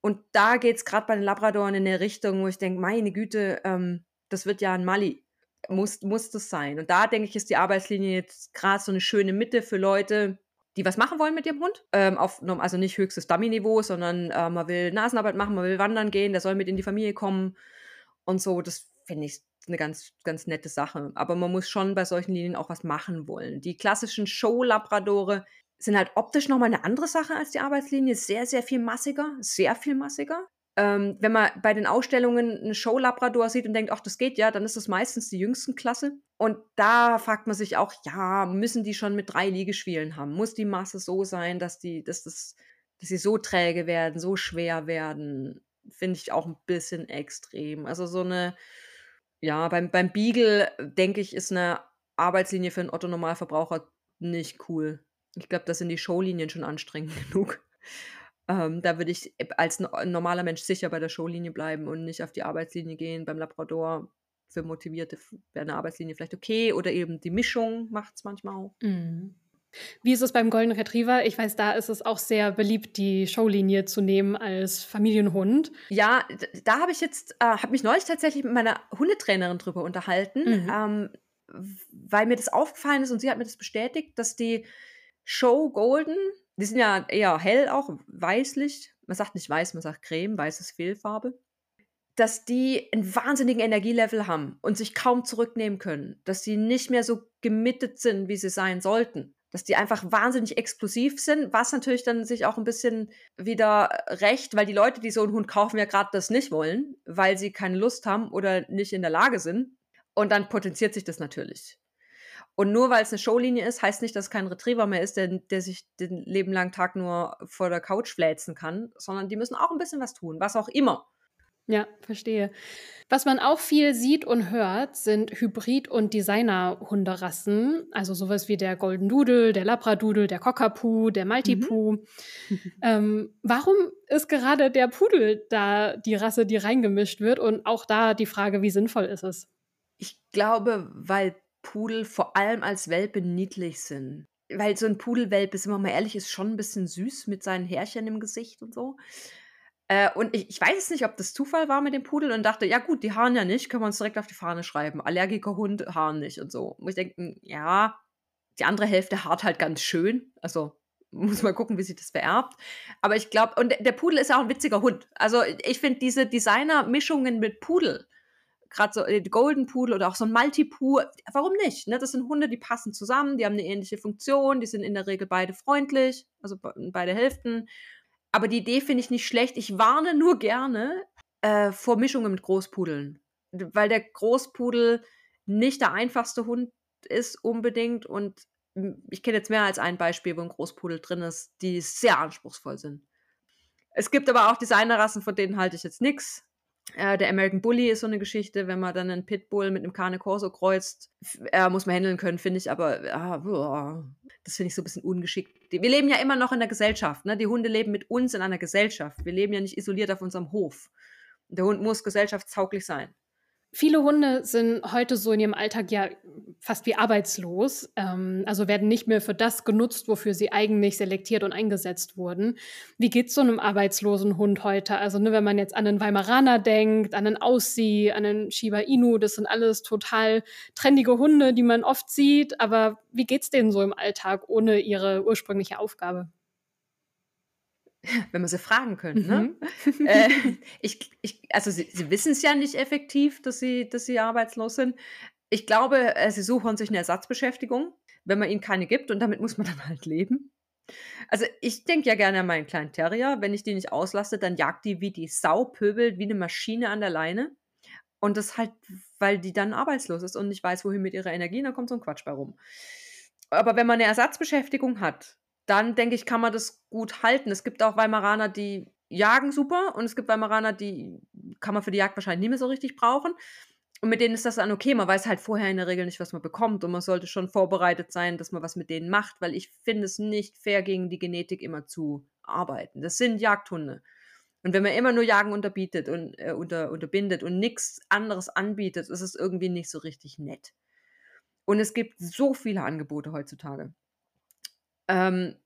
Und da geht es gerade bei den Labradoren in eine Richtung, wo ich denke, meine Güte, ähm, das wird ja ein Mali. Muss, muss das sein. Und da denke ich, ist die Arbeitslinie jetzt gerade so eine schöne Mitte für Leute, die was machen wollen mit ihrem Hund. Ähm, auf, also nicht höchstes Dummy-Niveau, sondern äh, man will Nasenarbeit machen, man will wandern gehen, der soll mit in die Familie kommen und so. Das finde ich eine ganz, ganz nette Sache. Aber man muss schon bei solchen Linien auch was machen wollen. Die klassischen Show-Labradore sind halt optisch nochmal eine andere Sache als die Arbeitslinie. Sehr, sehr viel massiger, sehr viel massiger. Ähm, wenn man bei den Ausstellungen einen Show-Labrador sieht und denkt, ach, das geht ja, dann ist das meistens die jüngsten Klasse. Und da fragt man sich auch, ja, müssen die schon mit drei Liegeschwielen haben? Muss die Masse so sein, dass die, dass das, dass sie so träge werden, so schwer werden? Finde ich auch ein bisschen extrem. Also so eine, ja, beim, beim Beagle, denke ich, ist eine Arbeitslinie für einen Otto-Normalverbraucher nicht cool. Ich glaube, da sind die Showlinien schon anstrengend *laughs* genug. Ähm, da würde ich als normaler Mensch sicher bei der Showlinie bleiben und nicht auf die Arbeitslinie gehen. Beim Labrador für Motivierte wäre eine Arbeitslinie vielleicht okay oder eben die Mischung macht es manchmal auch. Mhm. Wie ist es beim Golden Retriever? Ich weiß, da ist es auch sehr beliebt, die Showlinie zu nehmen als Familienhund. Ja, da habe ich jetzt, äh, habe mich neulich tatsächlich mit meiner Hundetrainerin drüber unterhalten, mhm. ähm, weil mir das aufgefallen ist und sie hat mir das bestätigt, dass die Show Golden, die sind ja eher hell auch, weißlich. Man sagt nicht weiß, man sagt Creme, weißes Fehlfarbe dass die einen wahnsinnigen Energielevel haben und sich kaum zurücknehmen können, dass sie nicht mehr so gemittet sind, wie sie sein sollten dass die einfach wahnsinnig explosiv sind, was natürlich dann sich auch ein bisschen wieder recht, weil die Leute, die so einen Hund kaufen, ja gerade das nicht wollen, weil sie keine Lust haben oder nicht in der Lage sind. Und dann potenziert sich das natürlich. Und nur weil es eine Showlinie ist, heißt nicht, dass es kein Retriever mehr ist, der, der sich den Leben langen Tag nur vor der Couch fläzen kann, sondern die müssen auch ein bisschen was tun, was auch immer. Ja, verstehe. Was man auch viel sieht und hört, sind Hybrid- und Designer-Hunderassen. Also sowas wie der Golden Doodle, der Labradoodle, der Cockapoo, der Maltipoo. Mhm. *laughs* ähm, warum ist gerade der Pudel da die Rasse, die reingemischt wird? Und auch da die Frage, wie sinnvoll ist es? Ich glaube, weil Pudel vor allem als Welpe niedlich sind. Weil so ein Pudelwelpe, sind wir mal ehrlich, ist schon ein bisschen süß mit seinen Härchen im Gesicht und so. Äh, und ich, ich weiß es nicht, ob das Zufall war mit dem Pudel und dachte, ja gut, die haaren ja nicht, können wir uns direkt auf die Fahne schreiben. Allergiker Hund haaren nicht und so. Muss ich denken, ja, die andere Hälfte haart halt ganz schön. Also muss man gucken, wie sich das vererbt. Aber ich glaube, und der Pudel ist ja auch ein witziger Hund. Also ich finde diese Designer-Mischungen mit Pudel, gerade so äh, Golden Pudel oder auch so ein Multipoo, warum nicht? Ne? Das sind Hunde, die passen zusammen, die haben eine ähnliche Funktion, die sind in der Regel beide freundlich, also beide Hälften. Aber die Idee finde ich nicht schlecht. Ich warne nur gerne äh, vor Mischungen mit Großpudeln. Weil der Großpudel nicht der einfachste Hund ist unbedingt. Und ich kenne jetzt mehr als ein Beispiel, wo ein Großpudel drin ist, die sehr anspruchsvoll sind. Es gibt aber auch Designerrassen, von denen halte ich jetzt nichts. Äh, der American Bully ist so eine Geschichte, wenn man dann einen Pitbull mit einem Cane Corso kreuzt, äh, muss man handeln können, finde ich, aber äh, das finde ich so ein bisschen ungeschickt. Wir leben ja immer noch in der Gesellschaft, ne? Die Hunde leben mit uns in einer Gesellschaft. Wir leben ja nicht isoliert auf unserem Hof. Der Hund muss gesellschaftstauglich sein. Viele Hunde sind heute so in ihrem Alltag ja fast wie arbeitslos, ähm, also werden nicht mehr für das genutzt, wofür sie eigentlich selektiert und eingesetzt wurden. Wie geht es so einem arbeitslosen Hund heute? Also ne, wenn man jetzt an einen Weimaraner denkt, an einen Aussie, an einen Shiba Inu, das sind alles total trendige Hunde, die man oft sieht, aber wie geht es denen so im Alltag ohne ihre ursprüngliche Aufgabe? *laughs* wenn wir sie fragen können. Ne? Mhm. *laughs* äh, ich, ich, also sie, sie wissen es ja nicht effektiv, dass sie, dass sie arbeitslos sind. Ich glaube, äh, sie suchen sich eine Ersatzbeschäftigung, wenn man ihnen keine gibt und damit muss man *laughs* dann halt leben. Also ich denke ja gerne an meinen kleinen Terrier. Wenn ich die nicht auslasse, dann jagt die wie die Sau, pöbelt wie eine Maschine an der Leine. Und das halt, weil die dann arbeitslos ist und nicht weiß, wohin mit ihrer Energie, dann kommt so ein Quatsch bei rum. Aber wenn man eine Ersatzbeschäftigung hat, dann denke ich, kann man das gut halten. Es gibt auch Weimaraner, die jagen super und es gibt Weimaraner, die kann man für die Jagd wahrscheinlich nicht mehr so richtig brauchen. Und mit denen ist das dann okay. Man weiß halt vorher in der Regel nicht, was man bekommt. Und man sollte schon vorbereitet sein, dass man was mit denen macht, weil ich finde es nicht fair, gegen die Genetik immer zu arbeiten. Das sind Jagdhunde. Und wenn man immer nur Jagen unterbietet und äh, unter, unterbindet und nichts anderes anbietet, ist es irgendwie nicht so richtig nett. Und es gibt so viele Angebote heutzutage. Ähm,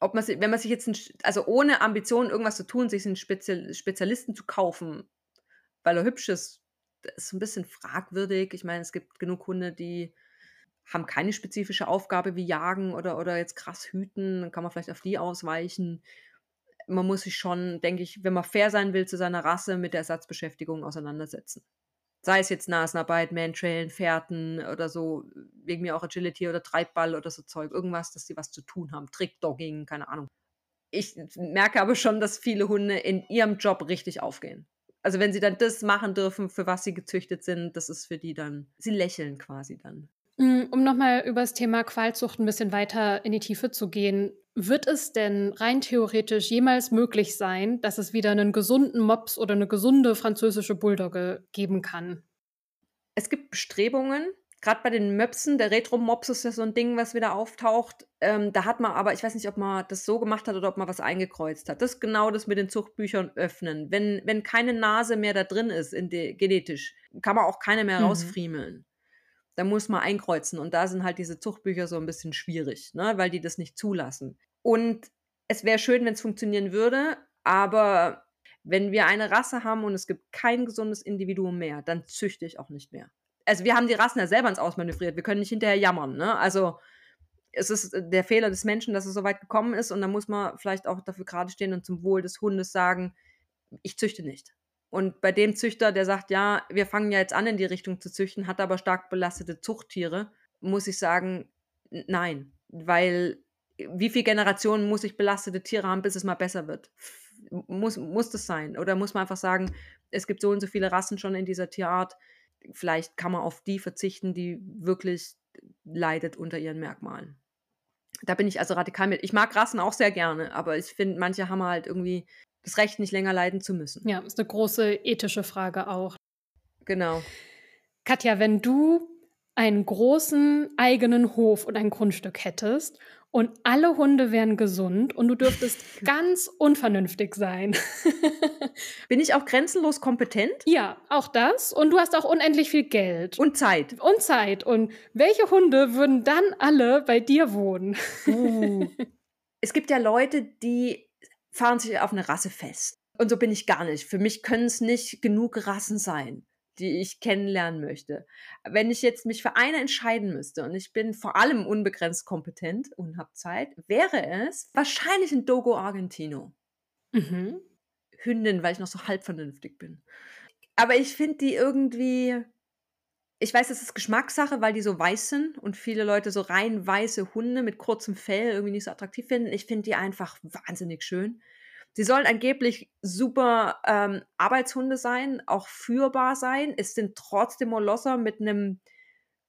ob man, wenn man sich jetzt, ein, also ohne Ambition irgendwas zu tun, sich einen Spezial, Spezialisten zu kaufen, weil er hübsch ist, ist ein bisschen fragwürdig. Ich meine, es gibt genug Hunde, die haben keine spezifische Aufgabe wie Jagen oder, oder jetzt krass hüten. Dann kann man vielleicht auf die ausweichen. Man muss sich schon, denke ich, wenn man fair sein will zu seiner Rasse, mit der Ersatzbeschäftigung auseinandersetzen. Sei es jetzt Nasenarbeit, Mantrailen, Fährten oder so, wegen mir auch Agility oder Treibball oder so Zeug. Irgendwas, dass sie was zu tun haben. Trickdogging, keine Ahnung. Ich merke aber schon, dass viele Hunde in ihrem Job richtig aufgehen also wenn sie dann das machen dürfen, für was sie gezüchtet sind, das ist für die dann, sie lächeln quasi dann. Mm, um nochmal über das Thema Qualzucht ein bisschen weiter in die Tiefe zu gehen, wird es denn rein theoretisch jemals möglich sein, dass es wieder einen gesunden Mops oder eine gesunde französische Bulldogge geben kann? Es gibt Bestrebungen, gerade bei den Möpsen, der Retro-Mops ist ja so ein Ding, was wieder auftaucht. Ähm, da hat man aber, ich weiß nicht, ob man das so gemacht hat oder ob man was eingekreuzt hat. Das ist genau das mit den Zuchtbüchern öffnen. Wenn, wenn keine Nase mehr da drin ist, in de, genetisch, kann man auch keine mehr mhm. rausfriemeln. Da muss man einkreuzen. Und da sind halt diese Zuchtbücher so ein bisschen schwierig, ne? weil die das nicht zulassen. Und es wäre schön, wenn es funktionieren würde, aber wenn wir eine Rasse haben und es gibt kein gesundes Individuum mehr, dann züchte ich auch nicht mehr also wir haben die Rassen ja selber ins Ausmanövriert. Wir können nicht hinterher jammern. Ne? Also es ist der Fehler des Menschen, dass es so weit gekommen ist und da muss man vielleicht auch dafür gerade stehen und zum Wohl des Hundes sagen, ich züchte nicht. Und bei dem Züchter, der sagt, ja, wir fangen ja jetzt an in die Richtung zu züchten, hat aber stark belastete Zuchttiere, muss ich sagen, nein, weil wie viele Generationen muss ich belastete Tiere haben, bis es mal besser wird? Muss, muss das sein? Oder muss man einfach sagen, es gibt so und so viele Rassen schon in dieser Tierart, vielleicht kann man auf die verzichten, die wirklich leidet unter ihren Merkmalen. Da bin ich also radikal mit. Ich mag Rassen auch sehr gerne, aber ich finde, manche haben halt irgendwie das Recht, nicht länger leiden zu müssen. Ja, ist eine große ethische Frage auch. Genau. Katja, wenn du einen großen eigenen Hof und ein Grundstück hättest und alle Hunde wären gesund und du dürftest *laughs* ganz unvernünftig sein. *laughs* Bin ich auch grenzenlos kompetent? Ja, auch das. Und du hast auch unendlich viel Geld. Und Zeit. Und Zeit. Und welche Hunde würden dann alle bei dir wohnen? Uh. *laughs* es gibt ja Leute, die fahren sich auf eine Rasse fest. Und so bin ich gar nicht. Für mich können es nicht genug Rassen sein die ich kennenlernen möchte. Wenn ich jetzt mich für eine entscheiden müsste und ich bin vor allem unbegrenzt kompetent und habe Zeit, wäre es wahrscheinlich ein Dogo Argentino. Mhm. Hündin, weil ich noch so halb vernünftig bin. Aber ich finde die irgendwie, ich weiß, es ist Geschmackssache, weil die so weiß sind und viele Leute so rein weiße Hunde mit kurzem Fell irgendwie nicht so attraktiv finden. Ich finde die einfach wahnsinnig schön. Sie sollen angeblich super ähm, Arbeitshunde sein, auch führbar sein. Es sind trotzdem Molosser mit einem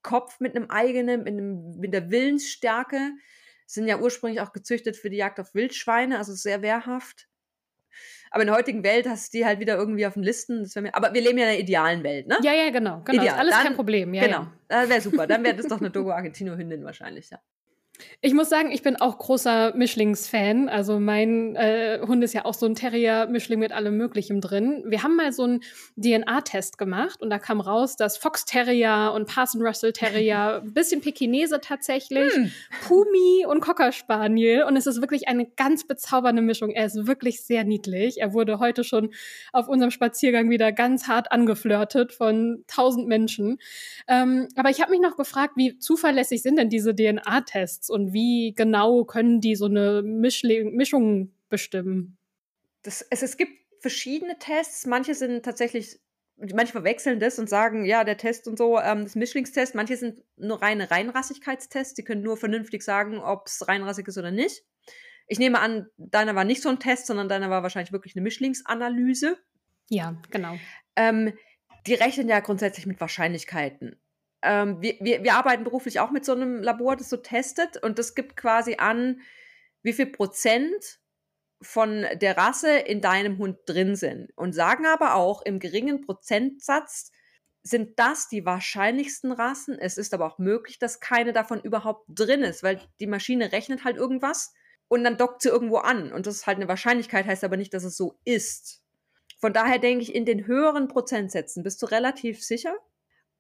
Kopf, mit einem eigenen, mit, einem, mit der Willensstärke. Sind ja ursprünglich auch gezüchtet für die Jagd auf Wildschweine, also sehr wehrhaft. Aber in der heutigen Welt hast du die halt wieder irgendwie auf den Listen. Mir, aber wir leben ja in einer idealen Welt, ne? Ja, ja, genau. genau. Ideal. Alles Dann, kein Problem. Ja, genau. Ja. wäre super. Dann wäre das doch eine Dogo Argentino-Hündin wahrscheinlich, ja. Ich muss sagen, ich bin auch großer Mischlings-Fan. Also mein äh, Hund ist ja auch so ein Terrier-Mischling mit allem Möglichem drin. Wir haben mal so einen DNA-Test gemacht und da kam raus, dass Fox Terrier und Parson Russell Terrier, *laughs* ein bisschen Pekinese tatsächlich, hm. Pumi und Cocker Spaniel und es ist wirklich eine ganz bezaubernde Mischung. Er ist wirklich sehr niedlich. Er wurde heute schon auf unserem Spaziergang wieder ganz hart angeflirtet von tausend Menschen. Ähm, aber ich habe mich noch gefragt, wie zuverlässig sind denn diese DNA-Tests? Tests und wie genau können die so eine Mischling Mischung bestimmen? Das, es, es gibt verschiedene Tests. Manche sind tatsächlich, manche verwechseln das und sagen, ja, der Test und so, ähm, das Mischlingstest. Manche sind nur reine Reinrassigkeitstests. Die können nur vernünftig sagen, ob es reinrassig ist oder nicht. Ich nehme an, deiner war nicht so ein Test, sondern deiner war wahrscheinlich wirklich eine Mischlingsanalyse. Ja, genau. Ähm, die rechnen ja grundsätzlich mit Wahrscheinlichkeiten. Ähm, wir, wir, wir arbeiten beruflich auch mit so einem Labor, das so testet und das gibt quasi an, wie viel Prozent von der Rasse in deinem Hund drin sind und sagen aber auch im geringen Prozentsatz sind das die wahrscheinlichsten Rassen. Es ist aber auch möglich, dass keine davon überhaupt drin ist, weil die Maschine rechnet halt irgendwas und dann dockt sie irgendwo an und das ist halt eine Wahrscheinlichkeit, heißt aber nicht, dass es so ist. Von daher denke ich, in den höheren Prozentsätzen bist du relativ sicher.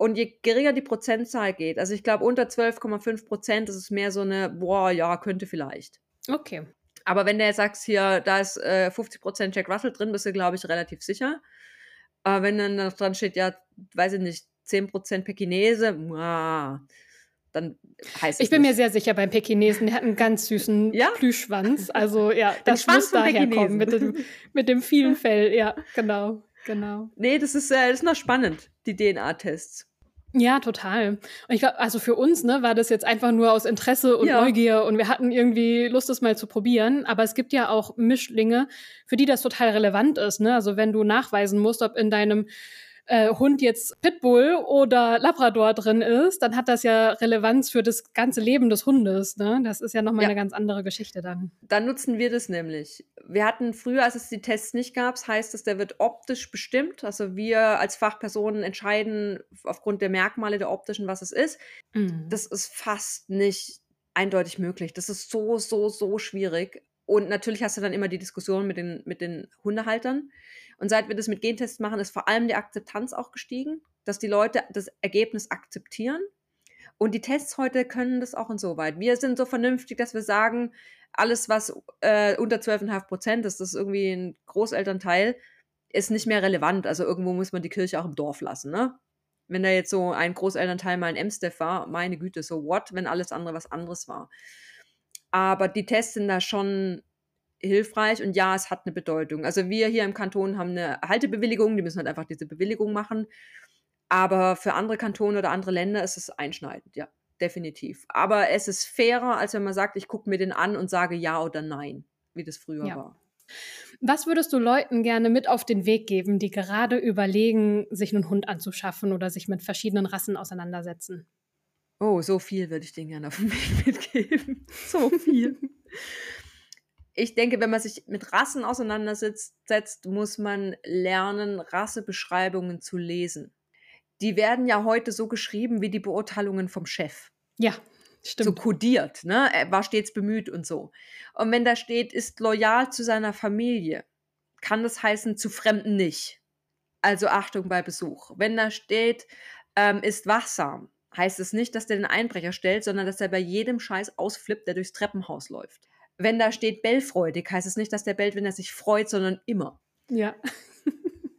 Und je geringer die Prozentzahl geht, also ich glaube unter 12,5 Prozent, das ist mehr so eine, boah, ja, könnte vielleicht. Okay. Aber wenn du jetzt sagst, hier, da ist äh, 50% Jack Russell drin, bist du, glaube ich, relativ sicher. Aber wenn dann noch dran steht, ja, weiß ich nicht, 10% Pekinese, muah, dann heißt es. Ich bin nicht. mir sehr sicher beim Pekinesen, der hat einen ganz süßen *laughs* ja? Plüschschwanz. Also ja, das muss daher kommen mit dem, mit dem vielen *laughs* Fell. Ja, genau, genau. Nee, das ist, äh, das ist noch spannend, die DNA-Tests. Ja, total. Und ich glaube, also für uns ne, war das jetzt einfach nur aus Interesse und ja. Neugier und wir hatten irgendwie Lust, das mal zu probieren. Aber es gibt ja auch Mischlinge, für die das total relevant ist. Ne? Also wenn du nachweisen musst, ob in deinem äh, Hund jetzt Pitbull oder Labrador drin ist, dann hat das ja Relevanz für das ganze Leben des Hundes. Ne? Das ist ja nochmal ja. eine ganz andere Geschichte dann. Dann nutzen wir das nämlich. Wir hatten früher, als es die Tests nicht gab, heißt es, der wird optisch bestimmt. Also wir als Fachpersonen entscheiden aufgrund der Merkmale der optischen, was es ist. Mhm. Das ist fast nicht eindeutig möglich. Das ist so, so, so schwierig. Und natürlich hast du dann immer die Diskussion mit den, mit den Hundehaltern. Und seit wir das mit Gentests machen, ist vor allem die Akzeptanz auch gestiegen, dass die Leute das Ergebnis akzeptieren. Und die Tests heute können das auch insoweit. Wir sind so vernünftig, dass wir sagen, alles, was äh, unter 12,5 Prozent ist, das ist irgendwie ein Großelternteil, ist nicht mehr relevant. Also irgendwo muss man die Kirche auch im Dorf lassen, ne? Wenn da jetzt so ein Großelternteil mal ein M-Steph war, meine Güte, so what, wenn alles andere was anderes war. Aber die Tests sind da schon hilfreich und ja, es hat eine Bedeutung. Also wir hier im Kanton haben eine Haltebewilligung, die müssen halt einfach diese Bewilligung machen. Aber für andere Kantone oder andere Länder ist es einschneidend, ja, definitiv. Aber es ist fairer, als wenn man sagt, ich gucke mir den an und sage ja oder nein, wie das früher ja. war. Was würdest du Leuten gerne mit auf den Weg geben, die gerade überlegen, sich einen Hund anzuschaffen oder sich mit verschiedenen Rassen auseinandersetzen? Oh, so viel würde ich denen gerne auf den Weg mitgeben. *laughs* so viel ich denke, wenn man sich mit Rassen auseinandersetzt, muss man lernen, Rassebeschreibungen zu lesen. Die werden ja heute so geschrieben wie die Beurteilungen vom Chef. Ja, stimmt. So kodiert, ne? Er war stets bemüht und so. Und wenn da steht, ist loyal zu seiner Familie, kann das heißen, zu Fremden nicht. Also Achtung bei Besuch. Wenn da steht, ähm, ist wachsam, heißt es nicht, dass der den Einbrecher stellt, sondern dass er bei jedem Scheiß ausflippt, der durchs Treppenhaus läuft wenn da steht bellfreudig, heißt es nicht, dass der bellt, wenn er sich freut, sondern immer. Ja. *laughs*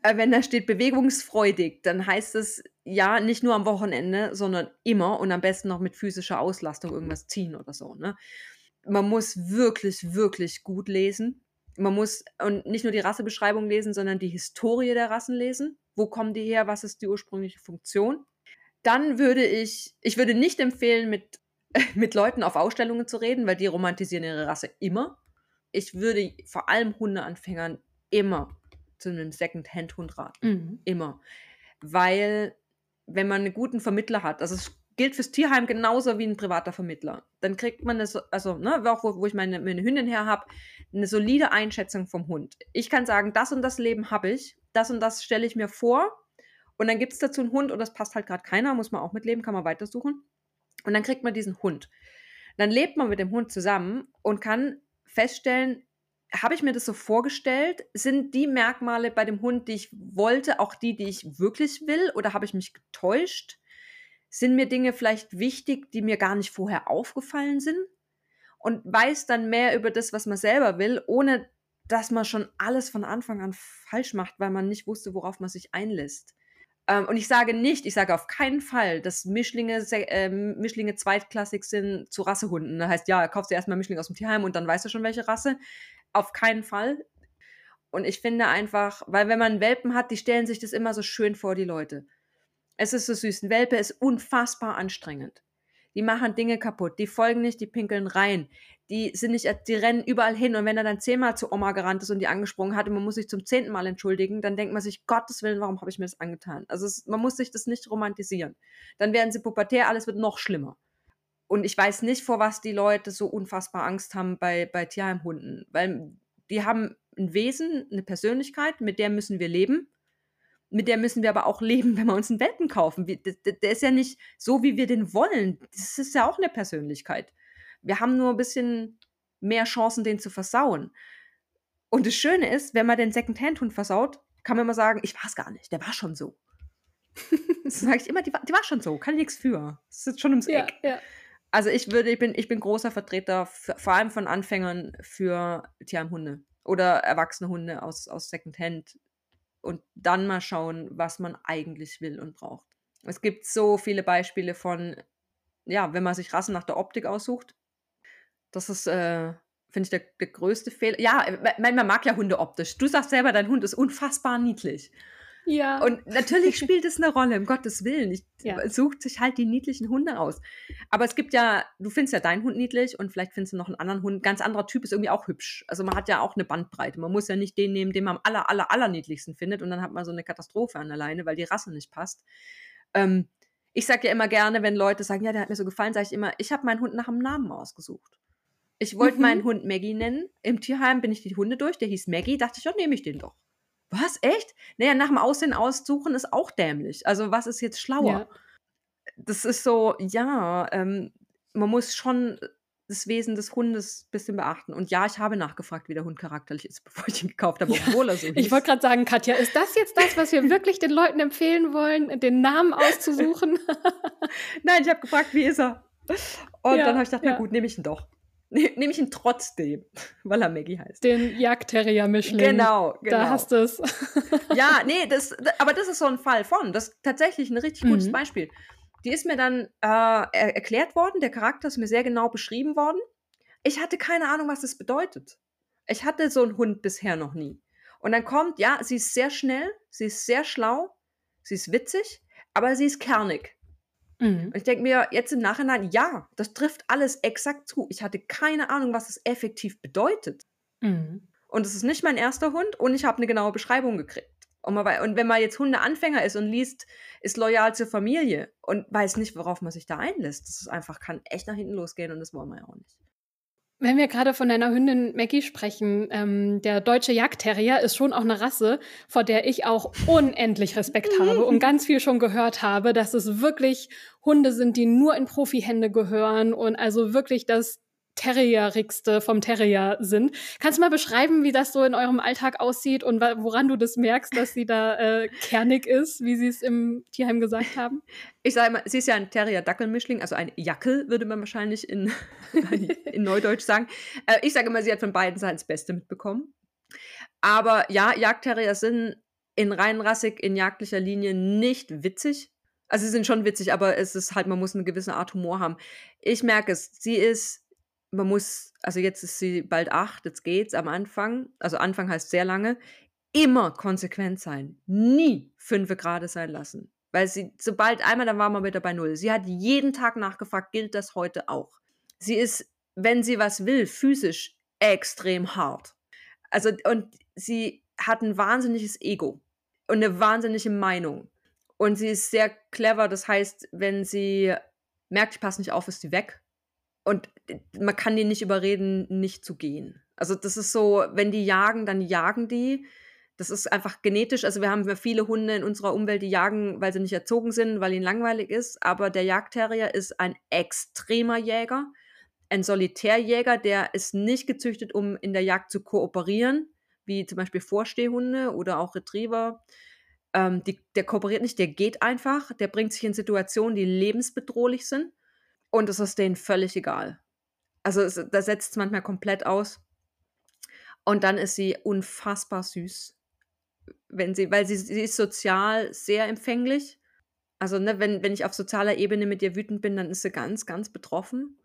Äh, wenn da steht bewegungsfreudig, dann heißt es ja nicht nur am Wochenende, sondern immer und am besten noch mit physischer Auslastung irgendwas ziehen oder so. Ne? Man muss wirklich, wirklich gut lesen. Man muss und nicht nur die Rassebeschreibung lesen, sondern die Historie der Rassen lesen. Wo kommen die her? Was ist die ursprüngliche Funktion? Dann würde ich, ich würde nicht empfehlen, mit mit Leuten auf Ausstellungen zu reden, weil die romantisieren ihre Rasse immer. Ich würde vor allem Hundeanfängern immer zu einem Second-Hand-Hund raten. Mhm. Immer. Weil, wenn man einen guten Vermittler hat, also es gilt fürs Tierheim genauso wie ein privater Vermittler, dann kriegt man das, also, ne, auch wo, wo ich meine, meine Hündin her habe, eine solide Einschätzung vom Hund. Ich kann sagen, das und das Leben habe ich, das und das stelle ich mir vor. Und dann gibt es dazu einen Hund und das passt halt gerade keiner, muss man auch mitleben, kann man weitersuchen. Und dann kriegt man diesen Hund. Dann lebt man mit dem Hund zusammen und kann feststellen, habe ich mir das so vorgestellt? Sind die Merkmale bei dem Hund, die ich wollte, auch die, die ich wirklich will? Oder habe ich mich getäuscht? Sind mir Dinge vielleicht wichtig, die mir gar nicht vorher aufgefallen sind? Und weiß dann mehr über das, was man selber will, ohne dass man schon alles von Anfang an falsch macht, weil man nicht wusste, worauf man sich einlässt. Ähm, und ich sage nicht, ich sage auf keinen Fall, dass Mischlinge, äh, Mischlinge zweitklassig sind zu Rassehunden. Das heißt, ja, kaufst du erstmal Mischlinge aus dem Tierheim und dann weißt du schon, welche Rasse. Auf keinen Fall. Und ich finde einfach, weil wenn man Welpen hat, die stellen sich das immer so schön vor, die Leute. Es ist so süß. Ein Welpe ist unfassbar anstrengend. Die machen Dinge kaputt, die folgen nicht, die pinkeln rein. Die sind nicht, die rennen überall hin und wenn er dann zehnmal zu Oma gerannt ist und die angesprungen hat und man muss sich zum zehnten Mal entschuldigen, dann denkt man sich, Gottes Willen, warum habe ich mir das angetan? Also es, man muss sich das nicht romantisieren. Dann werden sie pubertär, alles wird noch schlimmer. Und ich weiß nicht, vor was die Leute so unfassbar Angst haben bei, bei Tierheimhunden, weil die haben ein Wesen, eine Persönlichkeit, mit der müssen wir leben mit der müssen wir aber auch leben, wenn wir uns einen Welpen kaufen. Der ist ja nicht so, wie wir den wollen. Das ist ja auch eine Persönlichkeit. Wir haben nur ein bisschen mehr Chancen, den zu versauen. Und das Schöne ist, wenn man den Secondhand-Hund versaut, kann man immer sagen, ich war es gar nicht, der war schon so. *laughs* das sage ich immer, die war, die war, schon so, kann ich nichts für. Das ist schon ums Eck. Ja, ja. Also ich würde, ich bin, ich bin großer Vertreter, für, vor allem von Anfängern für Tierheimhunde oder erwachsene Hunde aus, aus Secondhand und dann mal schauen, was man eigentlich will und braucht. Es gibt so viele Beispiele von, ja, wenn man sich Rassen nach der Optik aussucht. Das ist, äh, finde ich, der, der, größte Fehler. Ja, man, man mag ja Hunde optisch. Du sagst selber, dein Hund ist unfassbar niedlich. Ja. Und natürlich spielt es eine Rolle, um Gottes Willen. Ich, ja. Sucht sich halt die niedlichen Hunde aus. Aber es gibt ja, du findest ja deinen Hund niedlich und vielleicht findest du noch einen anderen Hund. Ein ganz anderer Typ ist irgendwie auch hübsch. Also man hat ja auch eine Bandbreite. Man muss ja nicht den nehmen, den man am aller, aller, aller niedlichsten findet und dann hat man so eine Katastrophe an der Leine, weil die Rasse nicht passt. Ähm, ich sage ja immer gerne, wenn Leute sagen, ja, der hat mir so gefallen, sage ich immer, ich habe meinen Hund nach einem Namen ausgesucht. Ich wollte mhm. meinen Hund Maggie nennen. Im Tierheim bin ich die Hunde durch, der hieß Maggie, dachte ich, ja, nehme ich den doch. Was? Echt? Naja, nach dem Aussehen aussuchen ist auch dämlich. Also, was ist jetzt schlauer? Ja. Das ist so, ja, ähm, man muss schon das Wesen des Hundes ein bisschen beachten. Und ja, ich habe nachgefragt, wie der Hund charakterlich ist, *laughs* bevor ich ihn gekauft habe, obwohl er so hieß. Ich wollte gerade sagen, Katja, ist das jetzt das, was wir *laughs* wirklich den Leuten empfehlen wollen, den Namen auszusuchen? *laughs* Nein, ich habe gefragt, wie ist er? Und ja, dann habe ich gedacht, ja. na gut, nehme ich ihn doch. Nehme ich ihn trotzdem, *laughs* weil er Maggie heißt. Den Jagdterrier-Mischling. Genau, genau. Da hast du es. *laughs* ja, *laughs* nee, das, aber das ist so ein Fall von. Das ist tatsächlich ein richtig gutes mhm. Beispiel. Die ist mir dann äh, erklärt worden, der Charakter ist mir sehr genau beschrieben worden. Ich hatte keine Ahnung, was das bedeutet. Ich hatte so einen Hund bisher noch nie. Und dann kommt, ja, sie ist sehr schnell, sie ist sehr schlau, sie ist witzig, aber sie ist kernig. Mhm. Und ich denke mir jetzt im Nachhinein, ja, das trifft alles exakt zu. Ich hatte keine Ahnung, was es effektiv bedeutet. Mhm. Und es ist nicht mein erster Hund und ich habe eine genaue Beschreibung gekriegt. Und, man, und wenn man jetzt Hundeanfänger ist und liest, ist loyal zur Familie und weiß nicht, worauf man sich da einlässt, das ist einfach, kann echt nach hinten losgehen und das wollen wir ja auch nicht. Wenn wir gerade von deiner Hündin Maggie sprechen, ähm, der deutsche Jagdterrier ist schon auch eine Rasse, vor der ich auch unendlich Respekt *laughs* habe und ganz viel schon gehört habe, dass es wirklich Hunde sind, die nur in Profihände gehören und also wirklich das Terrierigste vom Terrier sind. Kannst du mal beschreiben, wie das so in eurem Alltag aussieht und woran du das merkst, dass sie da äh, kernig ist, wie sie es im Tierheim gesagt haben? Ich sage mal, sie ist ja ein Terrier-Dackel-Mischling, also ein Jackel, würde man wahrscheinlich in, *laughs* in Neudeutsch sagen. Äh, ich sage immer, sie hat von beiden Seiten das Beste mitbekommen. Aber ja, Jagdterrier sind in reinrassig, in jagdlicher Linie nicht witzig. Also sie sind schon witzig, aber es ist halt, man muss eine gewisse Art Humor haben. Ich merke es, sie ist man muss, also jetzt ist sie bald acht, jetzt geht's am Anfang, also Anfang heißt sehr lange, immer konsequent sein. Nie fünf Grad sein lassen. Weil sie, sobald einmal, dann war man wieder bei Null. Sie hat jeden Tag nachgefragt, gilt das heute auch? Sie ist, wenn sie was will, physisch extrem hart. Also, und sie hat ein wahnsinniges Ego und eine wahnsinnige Meinung. Und sie ist sehr clever, das heißt, wenn sie merkt, ich passe nicht auf, ist sie weg. Und man kann die nicht überreden, nicht zu gehen. Also das ist so, wenn die jagen, dann jagen die. Das ist einfach genetisch. Also wir haben viele Hunde in unserer Umwelt, die jagen, weil sie nicht erzogen sind, weil ihnen langweilig ist. Aber der Jagdterrier ist ein extremer Jäger, ein Solitärjäger, der ist nicht gezüchtet, um in der Jagd zu kooperieren, wie zum Beispiel Vorstehhunde oder auch Retriever. Ähm, die, der kooperiert nicht, der geht einfach, der bringt sich in Situationen, die lebensbedrohlich sind und es ist denen völlig egal. Also es, da setzt es manchmal komplett aus. Und dann ist sie unfassbar süß. Wenn sie, weil sie, sie ist sozial sehr empfänglich. Also, ne, wenn, wenn ich auf sozialer Ebene mit ihr wütend bin, dann ist sie ganz, ganz betroffen.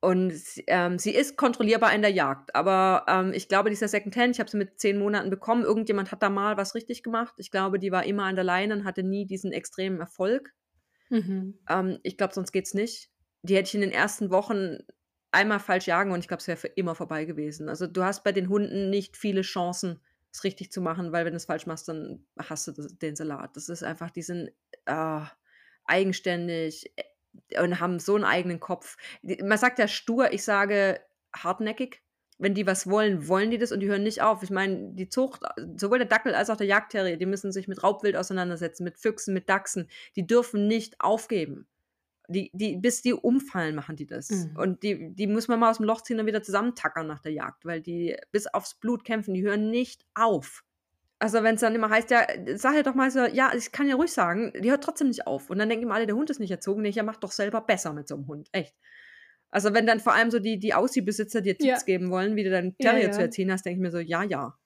Und ähm, sie ist kontrollierbar in der Jagd. Aber ähm, ich glaube, dieser Secondhand, ich habe sie mit zehn Monaten bekommen. Irgendjemand hat da mal was richtig gemacht. Ich glaube, die war immer an der Leine und hatte nie diesen extremen Erfolg. Mhm. Ähm, ich glaube, sonst geht es nicht die hätte ich in den ersten Wochen einmal falsch jagen und ich glaube, es wäre für immer vorbei gewesen. Also du hast bei den Hunden nicht viele Chancen, es richtig zu machen, weil wenn du es falsch machst, dann hast du das, den Salat. Das ist einfach, die sind äh, eigenständig und haben so einen eigenen Kopf. Man sagt ja stur, ich sage hartnäckig. Wenn die was wollen, wollen die das und die hören nicht auf. Ich meine, die Zucht, sowohl der Dackel als auch der Jagdterrier, die müssen sich mit Raubwild auseinandersetzen, mit Füchsen, mit Dachsen. Die dürfen nicht aufgeben. Die, die, bis die umfallen, machen die das. Mhm. Und die, die muss man mal aus dem Loch ziehen und wieder zusammentackern nach der Jagd, weil die bis aufs Blut kämpfen, die hören nicht auf. Also wenn es dann immer heißt, ja, sag ja doch mal so, ja, ich kann ja ruhig sagen, die hört trotzdem nicht auf. Und dann denken immer alle, der Hund ist nicht erzogen. Nee, ja, mach doch selber besser mit so einem Hund. Echt. Also wenn dann vor allem so die, die Aussie-Besitzer dir Tipps ja. geben wollen, wie du deinen Terrier ja, ja. zu erziehen hast, denke ich mir so, ja, ja.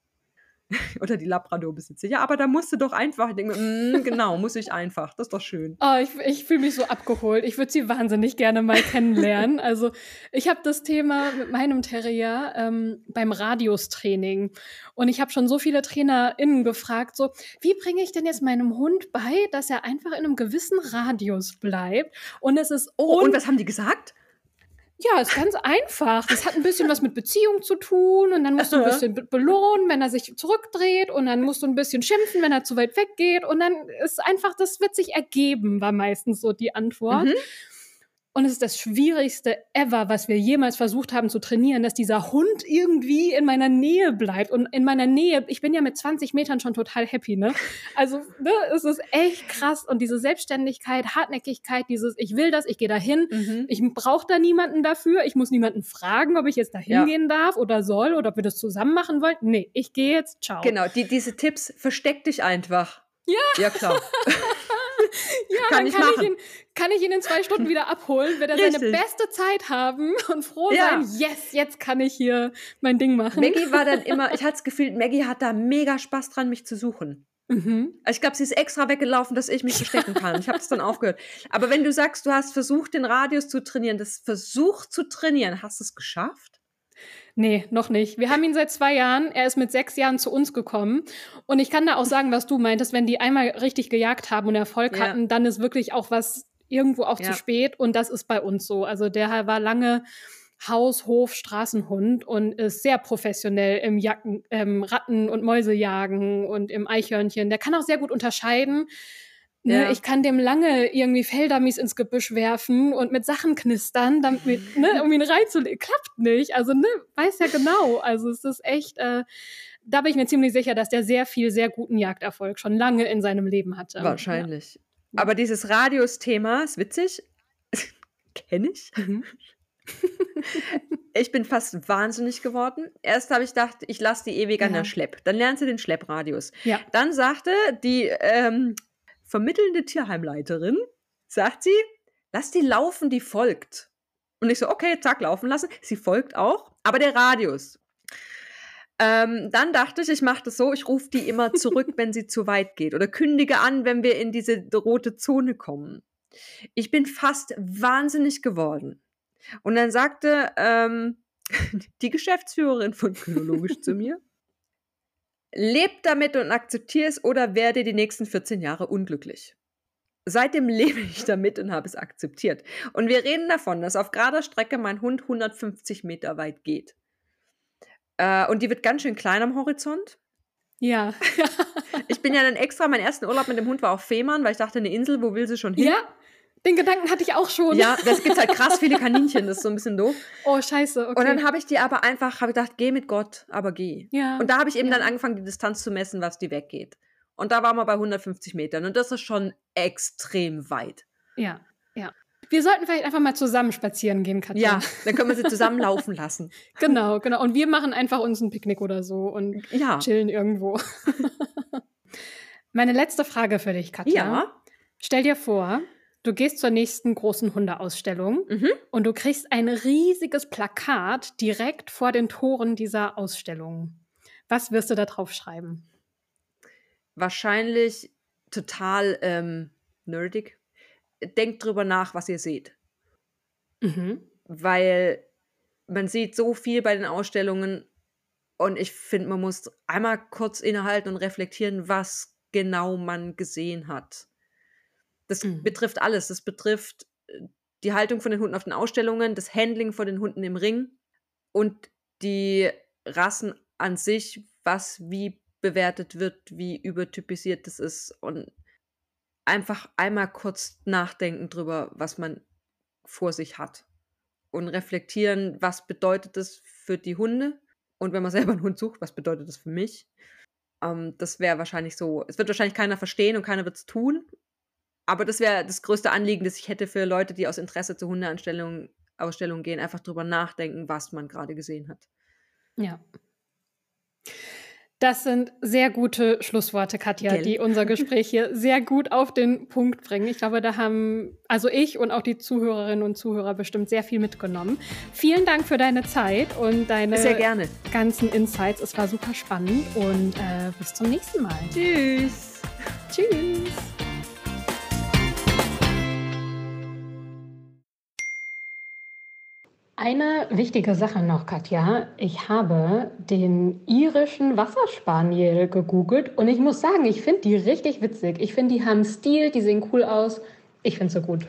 *laughs* Oder die Labrador-Besitzer. Ja, aber da musst du doch einfach. Ich denke mir, mm, genau, muss ich einfach. Das ist doch schön. Oh, ich, ich fühle mich so abgeholt. Ich würde sie wahnsinnig gerne mal kennenlernen. *laughs* Also, ich habe das Thema mit meinem Terrier ähm, beim Radiustraining. Und ich habe schon so viele TrainerInnen gefragt, so, wie bringe ich denn jetzt meinem Hund bei, dass er einfach in einem gewissen Radius bleibt? Und es ist. Oh, und was haben die gesagt? Ja, ist ganz einfach. Das hat ein bisschen was mit Beziehung zu tun und dann musst du ein bisschen belohnen, wenn er sich zurückdreht und dann musst du ein bisschen schimpfen, wenn er zu weit weggeht und dann ist einfach, das wird sich ergeben, war meistens so die Antwort. Mhm. Und es ist das Schwierigste ever, was wir jemals versucht haben zu trainieren, dass dieser Hund irgendwie in meiner Nähe bleibt. Und in meiner Nähe, ich bin ja mit 20 Metern schon total happy, ne? Also, ne, es ist echt krass. Und diese Selbstständigkeit, Hartnäckigkeit, dieses, ich will das, ich gehe dahin, mhm. ich brauche da niemanden dafür, ich muss niemanden fragen, ob ich jetzt da hingehen ja. darf oder soll oder ob wir das zusammen machen wollen. Nee, ich gehe jetzt, ciao. Genau, die, diese Tipps, versteck dich einfach. Ja. Ja, klar. *laughs* *laughs* ja, kann dann kann ich, ihn, kann ich ihn in zwei Stunden wieder abholen, wird er Richtig. seine beste Zeit haben *laughs* und froh ja. sein, yes, jetzt kann ich hier mein Ding machen. Maggie war dann *laughs* immer, ich hatte das Gefühl, Maggie hat da mega Spaß dran, mich zu suchen. Mhm. Also ich glaube, sie ist extra weggelaufen, dass ich mich verstecken kann. Ich habe es dann aufgehört. Aber wenn du sagst, du hast versucht, den Radius zu trainieren, das Versuch zu trainieren, hast du es geschafft? Nee, noch nicht. Wir haben ihn seit zwei Jahren. Er ist mit sechs Jahren zu uns gekommen. Und ich kann da auch sagen, was du meintest, wenn die einmal richtig gejagt haben und Erfolg ja. hatten, dann ist wirklich auch was irgendwo auch ja. zu spät. Und das ist bei uns so. Also der war lange Haus, Hof, Straßenhund und ist sehr professionell im Jacken, ähm, Ratten- und Mäusejagen und im Eichhörnchen. Der kann auch sehr gut unterscheiden Ne, ja. Ich kann dem lange irgendwie Feldermies ins Gebüsch werfen und mit Sachen knistern, damit, ne, *laughs* um ihn reinzulegen. Klappt nicht. Also, ne, weiß ja genau. Also, es ist echt, äh, da bin ich mir ziemlich sicher, dass der sehr viel, sehr guten Jagderfolg schon lange in seinem Leben hatte. Wahrscheinlich. Ja. Aber dieses Radius-Thema ist witzig. *laughs* Kenne ich. Mhm. ich bin fast wahnsinnig geworden. Erst habe ich gedacht, ich lasse die ewig an der Schlepp. Dann lernst du den Schleppradius. Ja. Dann sagte die ähm, vermittelnde Tierheimleiterin, sagt sie, lass die laufen, die folgt. Und ich so, okay, zack, laufen lassen. Sie folgt auch, aber der Radius. Ähm, dann dachte ich, ich mache das so, ich rufe die immer zurück, *laughs* wenn sie zu weit geht oder kündige an, wenn wir in diese rote Zone kommen. Ich bin fast wahnsinnig geworden. Und dann sagte ähm, *laughs* die Geschäftsführerin von Kynologisch zu *laughs* mir, Leb damit und akzeptiere es oder werde die nächsten 14 Jahre unglücklich. Seitdem *laughs* lebe ich damit und habe es akzeptiert. Und wir reden davon, dass auf gerader Strecke mein Hund 150 Meter weit geht. Äh, und die wird ganz schön klein am Horizont. Ja. *laughs* ich bin ja dann extra, mein ersten Urlaub mit dem Hund war auf Fehmarn, weil ich dachte, eine Insel, wo will sie schon hin? Ja, den Gedanken hatte ich auch schon. Ja, es gibt halt krass viele Kaninchen, das ist so ein bisschen doof. Oh, scheiße, okay. Und dann habe ich die aber einfach, habe gedacht, geh mit Gott, aber geh. Ja. Und da habe ich eben ja. dann angefangen, die Distanz zu messen, was die weggeht. Und da waren wir bei 150 Metern. Und das ist schon extrem weit. Ja, ja. Wir sollten vielleicht einfach mal zusammen spazieren gehen, Katja. Ja, dann können wir sie zusammen laufen lassen. *laughs* Genau, genau. Und wir machen einfach uns ein Picknick oder so und ja. chillen irgendwo. *laughs* Meine letzte Frage für dich, Katja. Ja. Stell dir vor, Du gehst zur nächsten großen Hundeausstellung mhm. und du kriegst ein riesiges Plakat direkt vor den Toren dieser Ausstellung. Was wirst du da drauf schreiben? Wahrscheinlich total ähm, nerdig. Denkt drüber nach, was ihr seht. Mhm. Weil man sieht so viel bei den Ausstellungen und ich finde, man muss einmal kurz innehalten und reflektieren, was genau man gesehen hat. Das mhm. betrifft alles. Das betrifft äh, die Haltung von den Hunden auf den Ausstellungen, das Handling von den Hunden im Ring und die Rassen an sich, was wie bewertet wird, wie übertypisiert das ist und einfach einmal kurz nachdenken drüber, was man vor sich hat und reflektieren, was bedeutet das für die Hunde und wenn man *laughs* selber einen Hund sucht, was bedeutet das für mich? Ähm, das wäre wahrscheinlich so. Es wird wahrscheinlich keiner verstehen und keiner wird es tun, aber das wäre das größte Anliegen, das ich hätte für Leute, die aus Interesse zur Hundeausstellung Ausstellung gehen, einfach drüber nachdenken, was man gerade gesehen hat. Ja. Das sind sehr gute Schlussworte, Katja, Gell. die unser Gespräch hier *laughs* sehr gut auf den Punkt bringen. Ich glaube, da haben also ich und auch die Zuhörerinnen und Zuhörer bestimmt sehr viel mitgenommen. Vielen Dank für deine Zeit und deine ganzen Insights. Es war super spannend und äh, bis zum nächsten Mal. Tschüss. Tschüss. Eine wichtige Sache noch, Katja. Ich habe den irischen Wasserspaniel gegoogelt und ich muss sagen, ich finde die richtig witzig. Ich finde, die haben Stil, die sehen cool aus. Ich finde sie gut.